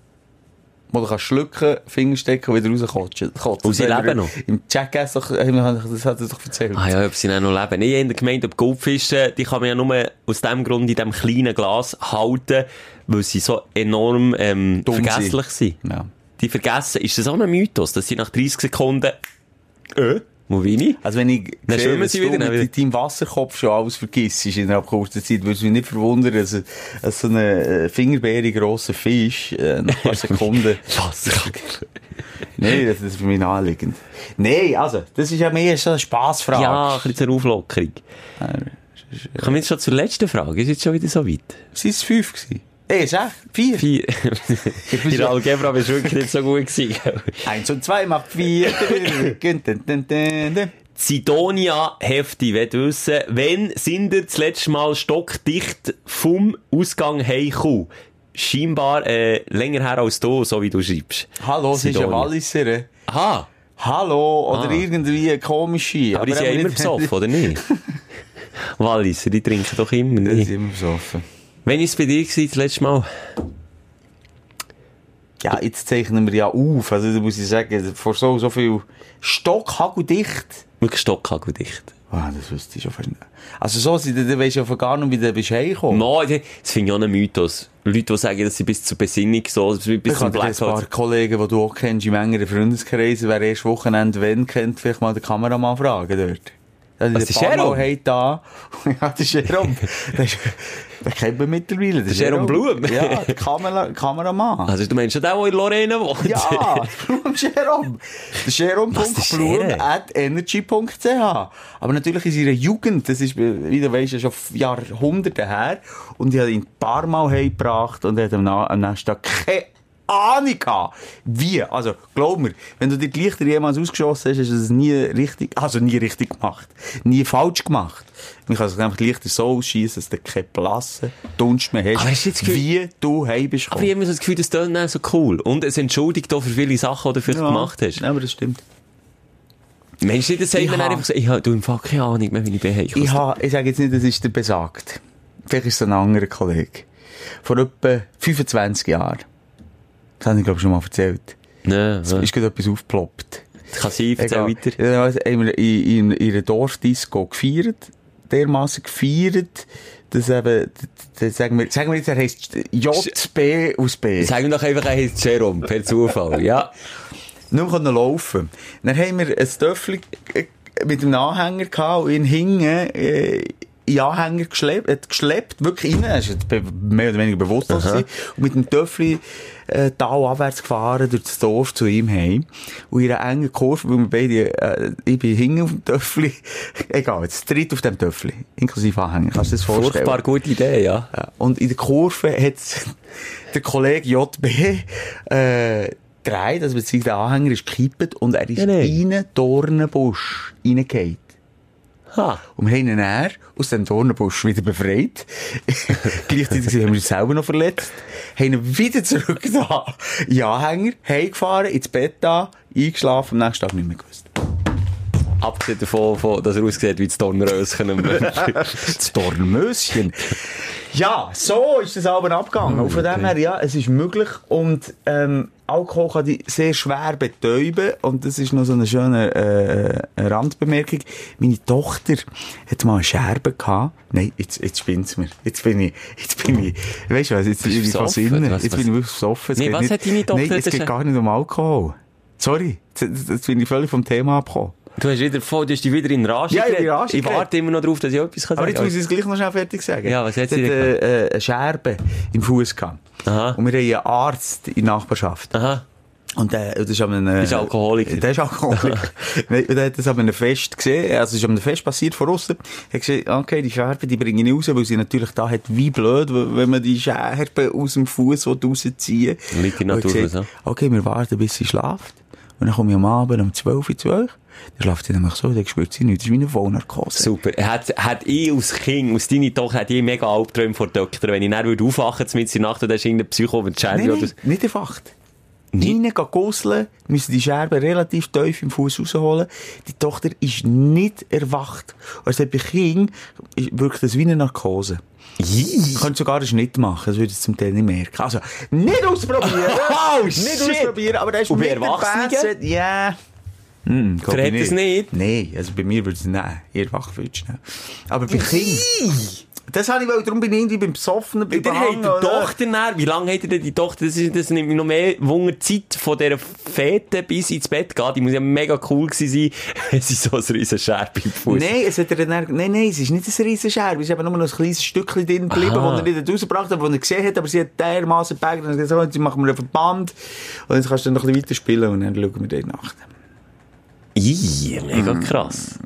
S4: Wo du kannst schlucken, Finger stecken und wieder rauskotzen. kotzen.
S3: Und sie leben noch?
S4: Im Jackass (laughs) doch, das hat er doch erzählt.
S3: ah ja, ob sie dann noch leben. Ich habe gemeint, ob Goldfische, die kann man ja nur aus dem Grund in diesem kleinen Glas halten, weil sie so enorm, ähm,
S4: Dumm sind.
S3: vergesslich sind.
S4: Ja.
S3: Die vergessen, ist das auch ein Mythos, dass sie nach 30 Sekunden, äh, wo bin ich?
S4: Also wenn ich
S3: Dann
S4: sehe, was
S3: sie
S4: du
S3: wieder, dann
S4: mit deinem Wasserkopf schon alles vergisst in einer kurzen Zeit, würde es mich nicht verwundern, dass, dass so ein äh, fingerbeere grosser Fisch äh, nach ein paar (laughs) Sekunden... Nein, das ist für mich naheliegend. Nein, also, das ist ja mehr so eine Spassfrage.
S3: Ja, ein bisschen zur Auflockerung. Kommen wir jetzt schon zur letzten Frage? Ist jetzt schon wieder so weit?
S4: Sind es fünf gewesen? Eh, sech? Vier?
S3: Vier. (laughs) In der Algebra du wirklich nicht so gut gewesen.
S4: Eins und zwei macht vier. (laughs)
S3: Sidonia Hefti will wissen, wenn sind ihr das letzte Mal stockdicht vom Ausgang heimgekommen? Scheinbar äh, länger her als du, so wie du schreibst.
S4: Hallo, sie ist
S3: Sidonia.
S4: Walliser. eh?
S3: Aha,
S4: Hallo, oder
S3: Ah.
S4: irgendwie eine komische.
S3: aber die sind ja immer besoffen, oder nicht? (laughs) Walliser, die trinken doch immer
S4: Die
S3: nicht.
S4: sind immer besoffen.
S3: Wenn ist es bei dir gewesen, das letzte Mal?
S4: Ja, jetzt zeichnen wir ja auf. Also, da muss ich sagen, vor so, so viel Stockhageldicht.
S3: Wirklich stockhageldicht.
S4: Ah, das wüsste ich schon fast nicht. Also, so, sind- dann weisst du ja von gar nicht, wie du bist heimgekommen.
S3: No, das finde ich auch ein Mythos. Leute, die sagen, dass sie bis zur Besinnung so, bis
S4: Ich
S3: zum
S4: habe ein paar
S3: Blackout.
S4: Kollegen, die du auch kennst, im engeren Freundeskreis, wer erst Wochenende wenn kennt, vielleicht mal den Kameramann fragen dort. Das
S3: Was, der Jerome?
S4: da. (laughs) ja, (laughs) der Jerome. Der, ist- den kennt man mittlerweile. Der
S3: Jerome Blum?
S4: Ja, der Kamera, Kameramann.
S3: Also du meinst schon den, der in Lorena wohnt?
S4: Ja, (laughs) Blum Jerome. Der Jerome.blum
S3: Jerome?
S4: at energy.ch. Aber natürlich in seiner Jugend, das ist, wie du weisst, ja schon Jahrhunderte her. Und ich habe ihn ein paar Mal heimgebracht und er hat am nächsten Tag keine Ahnung gehabt. Wie? Also, glaub mir, wenn du dir die Lichter jemals ausgeschossen hast, hast du es nie richtig, also nie richtig gemacht. Nie falsch gemacht. Man kann sich einfach Lichter so ausschießen, dass du keine blassen Dunst mehr hast.
S3: Aber hast du jetzt Gefühl-
S4: wie du heim bist
S3: Aber ich habe immer so das Gefühl, das tönt dann so cool. Und es entschuldigt auch für viele Sachen, die du vielleicht gemacht hast.
S4: Ja, aber das stimmt.
S3: Meinst du nicht, das sagt
S4: Ich
S3: man einfach so, ich habe, du im Fall keine Ahnung mehr, wie ich bin.
S4: Ich, ha, ich sage jetzt nicht, das ist der besagt. Vielleicht ist es ein anderer Kollege. Vor etwa 25 Jahren. Das habe ich, glaube ich, schon mal erzählt.
S3: Nein,
S4: Es ist gerade etwas aufgeploppt.
S3: kann sein, erzähl weiter.
S4: Ja, haben wir in, in, in einer Dorfdisco gefeiert. Dermassen gefeiert, dass eben, d- d- sagen wir, sagen wir jetzt, er heisst JB aus B.
S3: Sag mir doch einfach, er heißt Jerome, per Zufall, ja.
S4: Nur können laufen. Dann haben wir ein Töffel äh, mit einem Anhänger gehabt und ihn hinten, äh, in Anhänger geschleppt, äh, geschleppt, wirklich rein, er be- mehr oder weniger bewusstlos und mit dem Töffel, äh, talabwärts gefahren durch das Dorf zu ihm heim. Und in einer engen Kurve, weil wir beide, äh, ich bin hinten auf dem Töffel, (laughs) egal, jetzt dritt auf dem Töffel, inklusive Anhänger, kannst du dir das vorstellen?
S3: Furchtbar gute Idee, ja.
S4: Und in der Kurve hat (laughs) der Kollege JB äh, gedreht, also beziehungsweise der Anhänger ist gekippt und er ist
S3: Ja,
S4: in einen Dornenbusch reingefallen.
S3: Ha.
S4: Und wir haben ihn dann aus dem Dornenbusch wieder befreit. (laughs) Gleichzeitig haben wir uns selber noch verletzt. Haben ihn wieder zurück da. In den Anhänger, heimgefahren, ins Bett da, eingeschlafen, am nächsten Tag nicht mehr gewusst.
S3: Abgesehen davon, von, dass er aussieht wie das Dornröschen. (laughs)
S4: das Dornmöschen. Ja, so ist das aber abgegangen. Und von dem her, ja, es ist möglich und ähm, Alkohol kann dich sehr schwer betäuben und das ist noch so eine schöne äh, äh, Randbemerkung. Meine Tochter hat mal eine Scherbe gehabt. Nein, jetzt, jetzt spinnt's mir. Jetzt bin ich, jetzt bin ich, weißt du was, jetzt bin ich.
S3: Was-
S4: Jetzt
S3: was-
S4: bin ich wirklich besoffen. Es
S3: Nee, was
S4: nicht-
S3: hat deine Tochter
S4: Nein, es geht gar nicht um Alkohol. Sorry, jetzt, jetzt bin ich völlig vom Thema abgekommen.
S3: Du hast wieder voll, du hast dich wieder in Rage
S4: Ja, in. Rage
S3: Ich warte immer noch darauf, dass ich etwas kann
S4: Aber jetzt muss ich es gleich noch schnell fertig sagen.
S3: Ja, was hat sie
S4: äh, äh, eine Scherbe im Fuß gehabt.
S3: Aha.
S4: Und wir haben einen Arzt in der Nachbarschaft.
S3: Aha.
S4: Und der, das ist an einem,
S3: Ist Alkoholiker.
S4: Der ist Alkoholiker. (laughs) Nein, und der hat das an einem Fest gesehen, also es ist an einem Fest passiert von außen. Er hat gesagt, okay, die Scherbe, die bringe ich raus, weil sie natürlich da hat, wie blöd, wenn man die Scherbe aus dem Fuß rausziehen will.
S3: Liegt in Natur,
S4: gesagt,
S3: so.
S4: Okay, wir warten, bis sie schlaft. Und dann komme ich am Abend um 12 Uhr zu euch. Dann schlaft sie nämlich so, dann spürt sie nichts. Das ist wie eine Vollnarkose.
S3: Super. Hat, hat ich als Kind, aus deiner Tochter, hat ich mega Albträume vor Doktor. Wenn ich dann würde aufwachen, mit in der Nacht, und da ist irgendein Psycho, der die Scherbe
S4: Nein,
S3: oder
S4: nicht erwacht. Rein gusseln, müssen die Scherben relativ tief im Fuß rausholen. Die Tochter ist nicht erwacht. Also bei Kind wirkt das wie eine Narkose.
S3: Ii.
S4: Du könntest sogar einen Schnitt machen, das würde ich zum Teil nicht merken. Also, nicht ausprobieren! (laughs)
S3: Oh,
S4: nicht
S3: shit.
S4: ausprobieren, aber das ist
S3: Und
S4: mit der
S3: Erwachsenen?
S4: Ja. Hm, glaub
S3: Verrät
S4: ich
S3: es nicht?
S4: Nein, also bei mir würde es nein. Ihr wach schnell. Aber bei Kind. Das habe ich, weil darum bin ich irgendwie beim Besoffenen, beim
S3: Der hat
S4: Behangen,
S3: die? Tochter näher. Wie lange hat er denn die Tochter? Das, ist, das nimmt mich noch mehr Wunder. Zeit von dieser Fete bis ins Bett geht. Die muss ja mega cool gewesen sein, (laughs) wenn sie so ein riesen Scherbe im Fuß
S4: Nein, es hat er dann, nein, nein, es ist nicht ein riesen Scherbe, es ist eben nur noch ein kleines Stückchen drin geblieben, das er nicht rausgebracht hat, das er gesehen hat, aber sie hat dermaßen gepackt und gesagt, jetzt machen wir einen Verband und jetzt kannst du dann noch ein bisschen weiter spielen und dann schauen wir die Nacht.
S3: Ih, mega
S4: Mm.
S3: krass.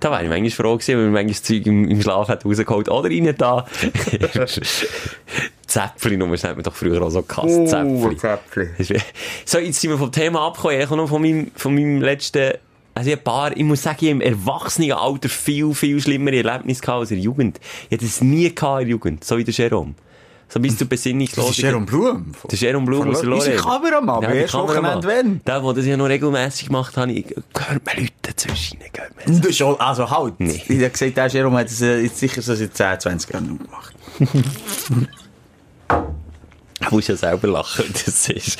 S3: Da wäre ich manchmal froh gewesen, wenn man manchmal das Zeug im, im Schlaf hat rausgeholt. Oder rein da. (laughs) Zäpfli, nur das hat man doch früher auch so gehasst. Zäpfli.
S4: Zäpfli.
S3: So, jetzt sind wir vom Thema abgekommen. Ich habe noch von meinem, von meinem letzten, also ich ein paar, ich muss sagen, ich habe im Erwachsenenalter viel, viel schlimmere Erlebnisse gehabt als in der Jugend. Ich hatte das nie gehabt in der Jugend. So wie der Jerome. So bis zur
S4: Das ist. Jerome Blum.
S3: Der Jerome Blum aus der
S4: Unser
S3: Lorraine.
S4: Kameramann,
S3: Ja,
S4: erst Wochenende wenn.
S3: Der, der das ja noch regelmässig gemacht hat, ich, gehört mir Leute mir.
S4: Das ist schon, also halt.
S3: Nee.
S4: Ich habe gesagt, der Jerome hat es äh, jetzt sicher so seit 10, 20 Jahren gemacht. (laughs) (laughs)
S3: Du musst ja selber lachen, das siehst.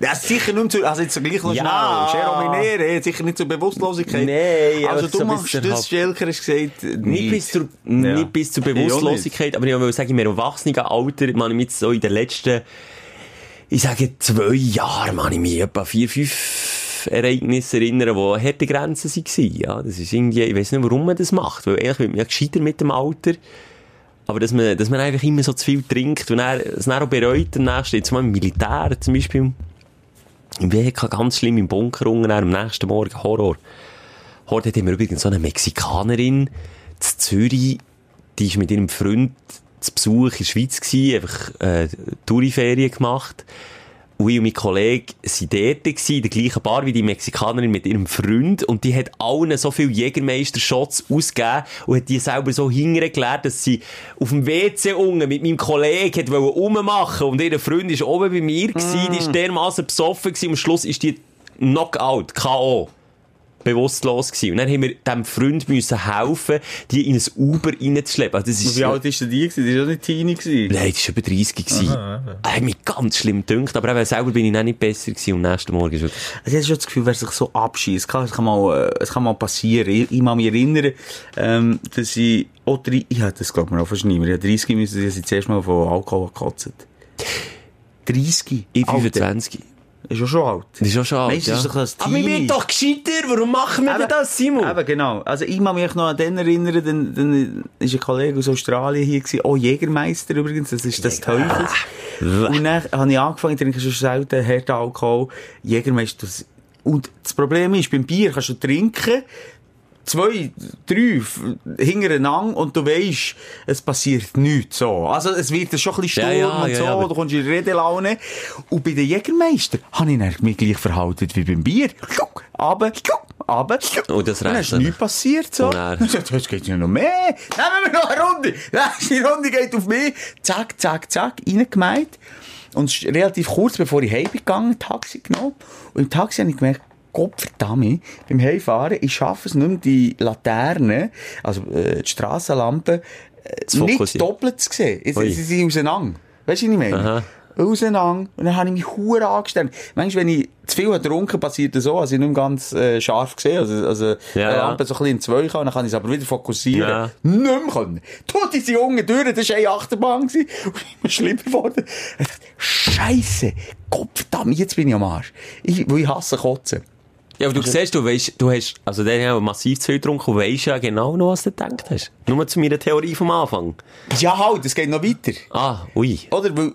S4: Ja, sicher nicht zu, also jetzt gleich noch
S3: Ja.
S4: schnell. Jerome Nere, sicher nicht zur Bewusstlosigkeit.
S3: Nein,
S4: Also
S3: so
S4: du
S3: ein
S4: machst das,
S3: halb-
S4: Schelker hast gesagt,
S3: Nicht
S4: nicht.
S3: bis, zur,
S4: Ja.
S3: nicht bis zur. Bewusstlosigkeit, aber ich will sagen, im Erwachsenenalter, man, ich mich jetzt so in den letzten, ich sage zwei Jahren, man, ich mich etwa vier, fünf Ereignisse erinnern, die harte Grenzen waren. Ja, das ist irgendwie, ich weiß nicht, warum man das macht, weil eigentlich wird man ja gescheiter mit dem Alter. Aber dass man, dass man einfach immer so zu viel trinkt und es dann auch bereut, nächsten, jetzt mal im Militär zum Beispiel, im WK ganz schlimm im Bunker unten, am nächsten Morgen Horror. Heute hatten wir übrigens so eine Mexikanerin zu Zürich, die ist mit ihrem Freund zu Besuch in der Schweiz gewesen, einfach, äh, Touriferien gemacht. Ich und mein Kollege waren dort gewesen, in der gleichen Bar wie die Mexikanerin mit ihrem Freund. Und die hat allen so viel Jägermeister-Shots ausgegeben und hat die selber so hingerklärt, dass sie auf dem WC unten mit meinem Kollegen hat wollen rummachen und ihr Freund ist oben bei mir gewesen, die ist dermaßen besoffen gewesen. Am Schluss ist die Knockout, K.O bewusstlos gewesen. Und dann haben wir dem Freund müssen helfen, die in ein Uber reinzuschleppen. Also das ist
S4: Wie alt ist denn die gewesen? Die war doch nicht Teenie gewesen.
S3: Nein, das war über 30 gewesen. Er hat mich ganz schlimm gedünkt, aber eben selber bin ich dann nicht besser gewesen und am nächsten Morgen ist.
S4: Also ich habe schon das Gefühl, wer sich so abschießt, es kann mal, äh, es kann mal passieren. Ich, ich kann mich erinnern, ähm, dass ich, auch drei, ich hatte das glaube ich mir auch fast nicht mehr. Ich habe 30 müssen, dass ich zuerst mal von Alkohol gekotzt. 30?
S3: Ich
S4: Alter,
S3: 25.
S4: Ist ja schon alt.
S3: Das ist schon schade,
S4: Weißt das ist doch ein
S3: Aber wir sind doch gescheiter, warum machen wir denn das, Simon?
S4: Eben, genau. Also ich kann mich noch an den erinnern, dann, dann ist ein Kollege aus Australien hier gewesen, oh, Jägermeister übrigens, das ist das Teufels. Und dann habe ich angefangen, ich trinke schon selten harten Alkohol, Jägermeister. Das, und das Problem ist, beim Bier kannst du trinken, zwei, drei hintereinander und du weisst, es passiert nichts so. Also es wird dann schon ein bisschen Sturm
S3: ja,
S4: und
S3: ja,
S4: so,
S3: ja,
S4: du kommst in Redelaune. Und bei den Jägermeister habe ich dann mich gleich verhalten wie beim Bier. Aber, aber,
S3: Und das
S4: dann
S3: recht
S4: ist nichts passiert so.
S3: Und dann- (laughs)
S4: Jetzt geht ja noch mehr. Nehmen wir noch eine Runde. (laughs) Die Runde geht auf mich. Zack, zack, zack, reingemeint. Und es relativ kurz bevor ich heimgegangen, Taxi genommen. Und im Taxi habe ich gemerkt, Gottverdammt, beim Heimfahren, ich schaffe es nicht mehr, die Laterne, also äh, die Strassenlampe, äh, nicht doppelt zu sehen. Sie,
S3: Ui.
S4: sie sind auseinander. Weißt du, was ich meine?
S3: Aha.
S4: Auseinander. Und dann habe ich mich hure angestellt. Manchmal, wenn ich zu viel getrunken passiert das so, also ich nicht mehr ganz äh, scharf gesehen. Also, also
S3: Ja,
S4: die. Lampe so ein bisschen in zwei kann, dann kann ich es aber wieder fokussieren.
S3: Ja.
S4: Nicht mehr können. Tut diese Jungen durch, das war eine Achterbahn. gewesen. (laughs) Und immer schlimmer geworden. Ich Scheisse, Gottverdammt, jetzt bin ich am Arsch. Ich, weil ich hasse Kotzen.
S3: Ja, aber du siehst, du weißt, du hast, also der hat massiv zu viel getrunken und weisst ja genau noch, was du gedacht hast. Nur zu meiner Theorie vom Anfang.
S4: Ja, halt, es geht noch weiter.
S3: Ah, ui.
S4: Oder? Weil,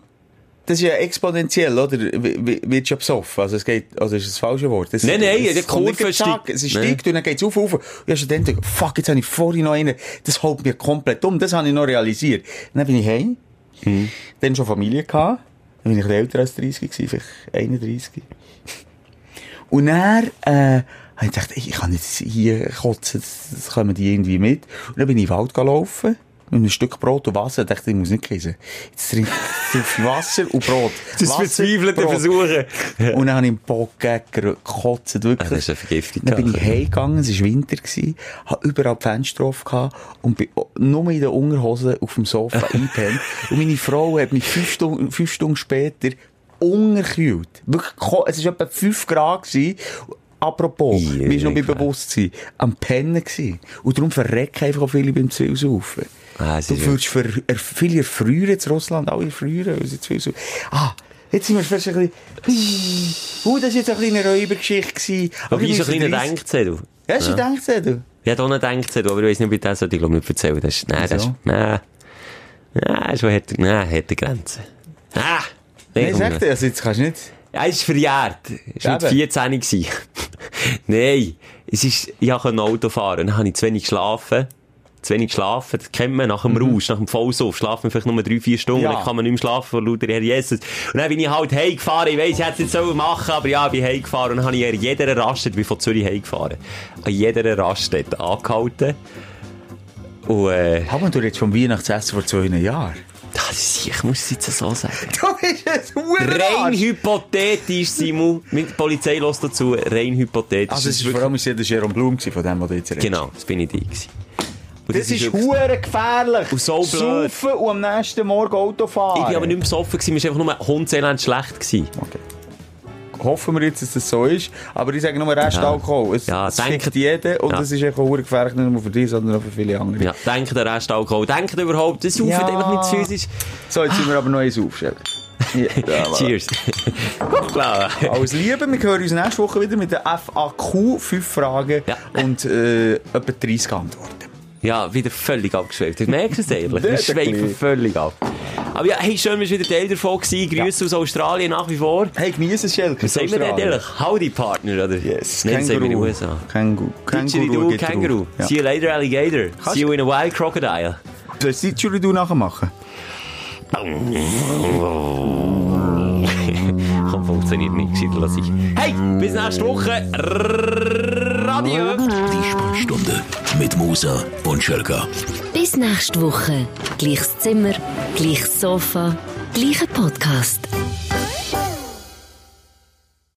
S4: das ist ja exponentiell, oder? Wird ja besoffen. Also, es geht, also, ist das falsche Wort. Das,
S3: Nein, nein,
S4: nicht
S3: Kurve steigt.
S4: Es steigt und dann geht's auf, auf. Und ich habe dann gedacht, fuck, jetzt habe ich vorhin noch einen. Das holt mir komplett um. Das habe ich noch realisiert. Dann bin ich heim.
S3: Hm.
S4: Dann schon Familie gehabt. Dann bin ich älter als 30 gewesen, vielleicht 31. Und dann, äh, habe ich gedacht, ey, ich kann nicht hier kotzen, das, das kommen die irgendwie mit. Und dann bin ich in den Wald gelaufen, mit einem Stück Brot und Wasser. Ich dachte, ich muss nicht kissen. Jetzt trinke (laughs) ich Wasser und Brot. (laughs)
S3: Das
S4: Wasser,
S3: verzweifelte
S4: Brot.
S3: Versuchen. (laughs)
S4: Und dann habe ich im Bock gekotzt, wirklich.
S3: Ah, das ist eine Vergiftung.
S4: Dann bin ich heimgegangen, es war Winter, gewesen, habe überall die Fenster offen gehabt und bin nur in den Unterhosen auf dem Sofa eingepennt. Und meine Frau hat mich fünf Stunden, fünf Stunden später unterkühlt. Wirklich, es war etwa fünf Grad gewesen. Apropos,
S3: Ih,
S4: mir ist noch bei. Bewusstsein, am Pennen gewesen. Und darum verrecken einfach auch viele beim zu viel saufen.
S3: Ah,
S4: du
S3: ist ja-
S4: würdest für, er, viele erfrieren in Russland, alle erfrieren, weil sie zu viel saufen. Ah, jetzt sind wir fast ein bisschen, uh, das war jetzt ein eine Räubergeschichte gewesen.
S3: Aber
S4: ich
S3: wie ist ein kleiner
S4: 30
S3: Denkzettel?
S4: Ja, hast du gedacht, du?
S3: Ich hätte auch einen Denkzettel, aber ich weiss nicht, ob ich das sollte ich glaube nicht erzählen. Das ist, nein, das ist, nein. Nein, schon hat, nein, hat eine Grenze. Ah!
S4: Nein,
S3: komm,
S4: sag dir, also jetzt kannst du nicht.
S3: Es ist verjährt. Es war
S4: Eben.
S3: 14 gewesen. (laughs) Nein, es ist, ich konnte Auto fahren. Dann habe ich zu wenig geschlafen. Zu wenig geschlafen, das kennt man nach dem Rausch, nach dem Vollsuff. Schlafen wir vielleicht nur drei, vier Stunden,
S4: Mhm. Ja.
S3: dann kann man nicht mehr schlafen vor lauter Herr Jesus. Und dann bin ich halt heimgefahren. Ich weiss, ich hätte es nicht so machen aber ja, ich bin heimgefahren. Und dann habe ich an jeder Raststätte, bin von Zürich heimgefahren, an jeder Raststätte angehalten. Und, äh,
S4: Aber du redest vom Weihnachtsessen vor zwei Jahren.
S3: das ist, ich muss es jetzt so sagen. (laughs)
S4: Du bist ein
S3: Rein hypothetisch, Simon. Mit der Polizei los dazu. Rein hypothetisch.
S4: Also, es ist vor allem der Jerome Blum von dem, was du jetzt redest.
S3: Genau, das bin ich die. Und
S4: Das, ist hure gefährlich.
S3: Und so blöd.
S4: Saufen und am nächsten Morgen Auto fahren.
S3: Ich bin aber nicht mehr besoffen gewesen, mir war einfach nur Hundselend schlecht gewesen.
S4: Okay. Hoffen wir jetzt, dass das so ist. Aber ich sage nur Restalkohol. Es,
S3: Ja,
S4: fickt jeden und
S3: Ja.
S4: das ist einfach hure gefährlich, nicht nur für dich, sondern auch für viele andere.
S3: Ja, denkt der Rest Alkohol. Denkt überhaupt, das saufen
S4: Ja.
S3: einfach nicht zu physisch.
S4: So, jetzt sind wir aber noch eins aufstellen. (laughs) Ja, ja.
S3: Cheers. Klar.
S4: Alles Liebe, wir hören uns nächste Woche wieder mit der FAQ. Fünf Fragen
S3: Ja.
S4: und äh, etwa 30 Antworten.
S3: Ja, wieder völlig abgeschweift. Du merkst es ehrlich. (laughs)
S4: Ja,
S3: Wir schweifen völlig ab. Aber ja, hey, schön, dass du wieder Teil davon gewesen. Grüße aus Australien nach wie vor.
S4: Hey, genieße es, Schelke.
S3: Was sagen wir denn eigentlich? Howdy Partner, oder?
S4: Yes,
S3: Nein, sagen wir in den
S4: Känguru.
S3: USA.
S4: Känguru.
S3: Känguru.
S4: Ja.
S3: See you later, Alligator. See you in a wild crocodile.
S4: Soll ich Didgeridoo nachher machen?
S3: Komm, funktioniert nicht. Gescheit, lass ich. Hey, bis nächste Woche. Radio.
S2: Die Sprechstunde mit Musa und Schelka.
S1: Bis nächste Woche. Gleiches Zimmer, gleiches Sofa, gleicher Podcast.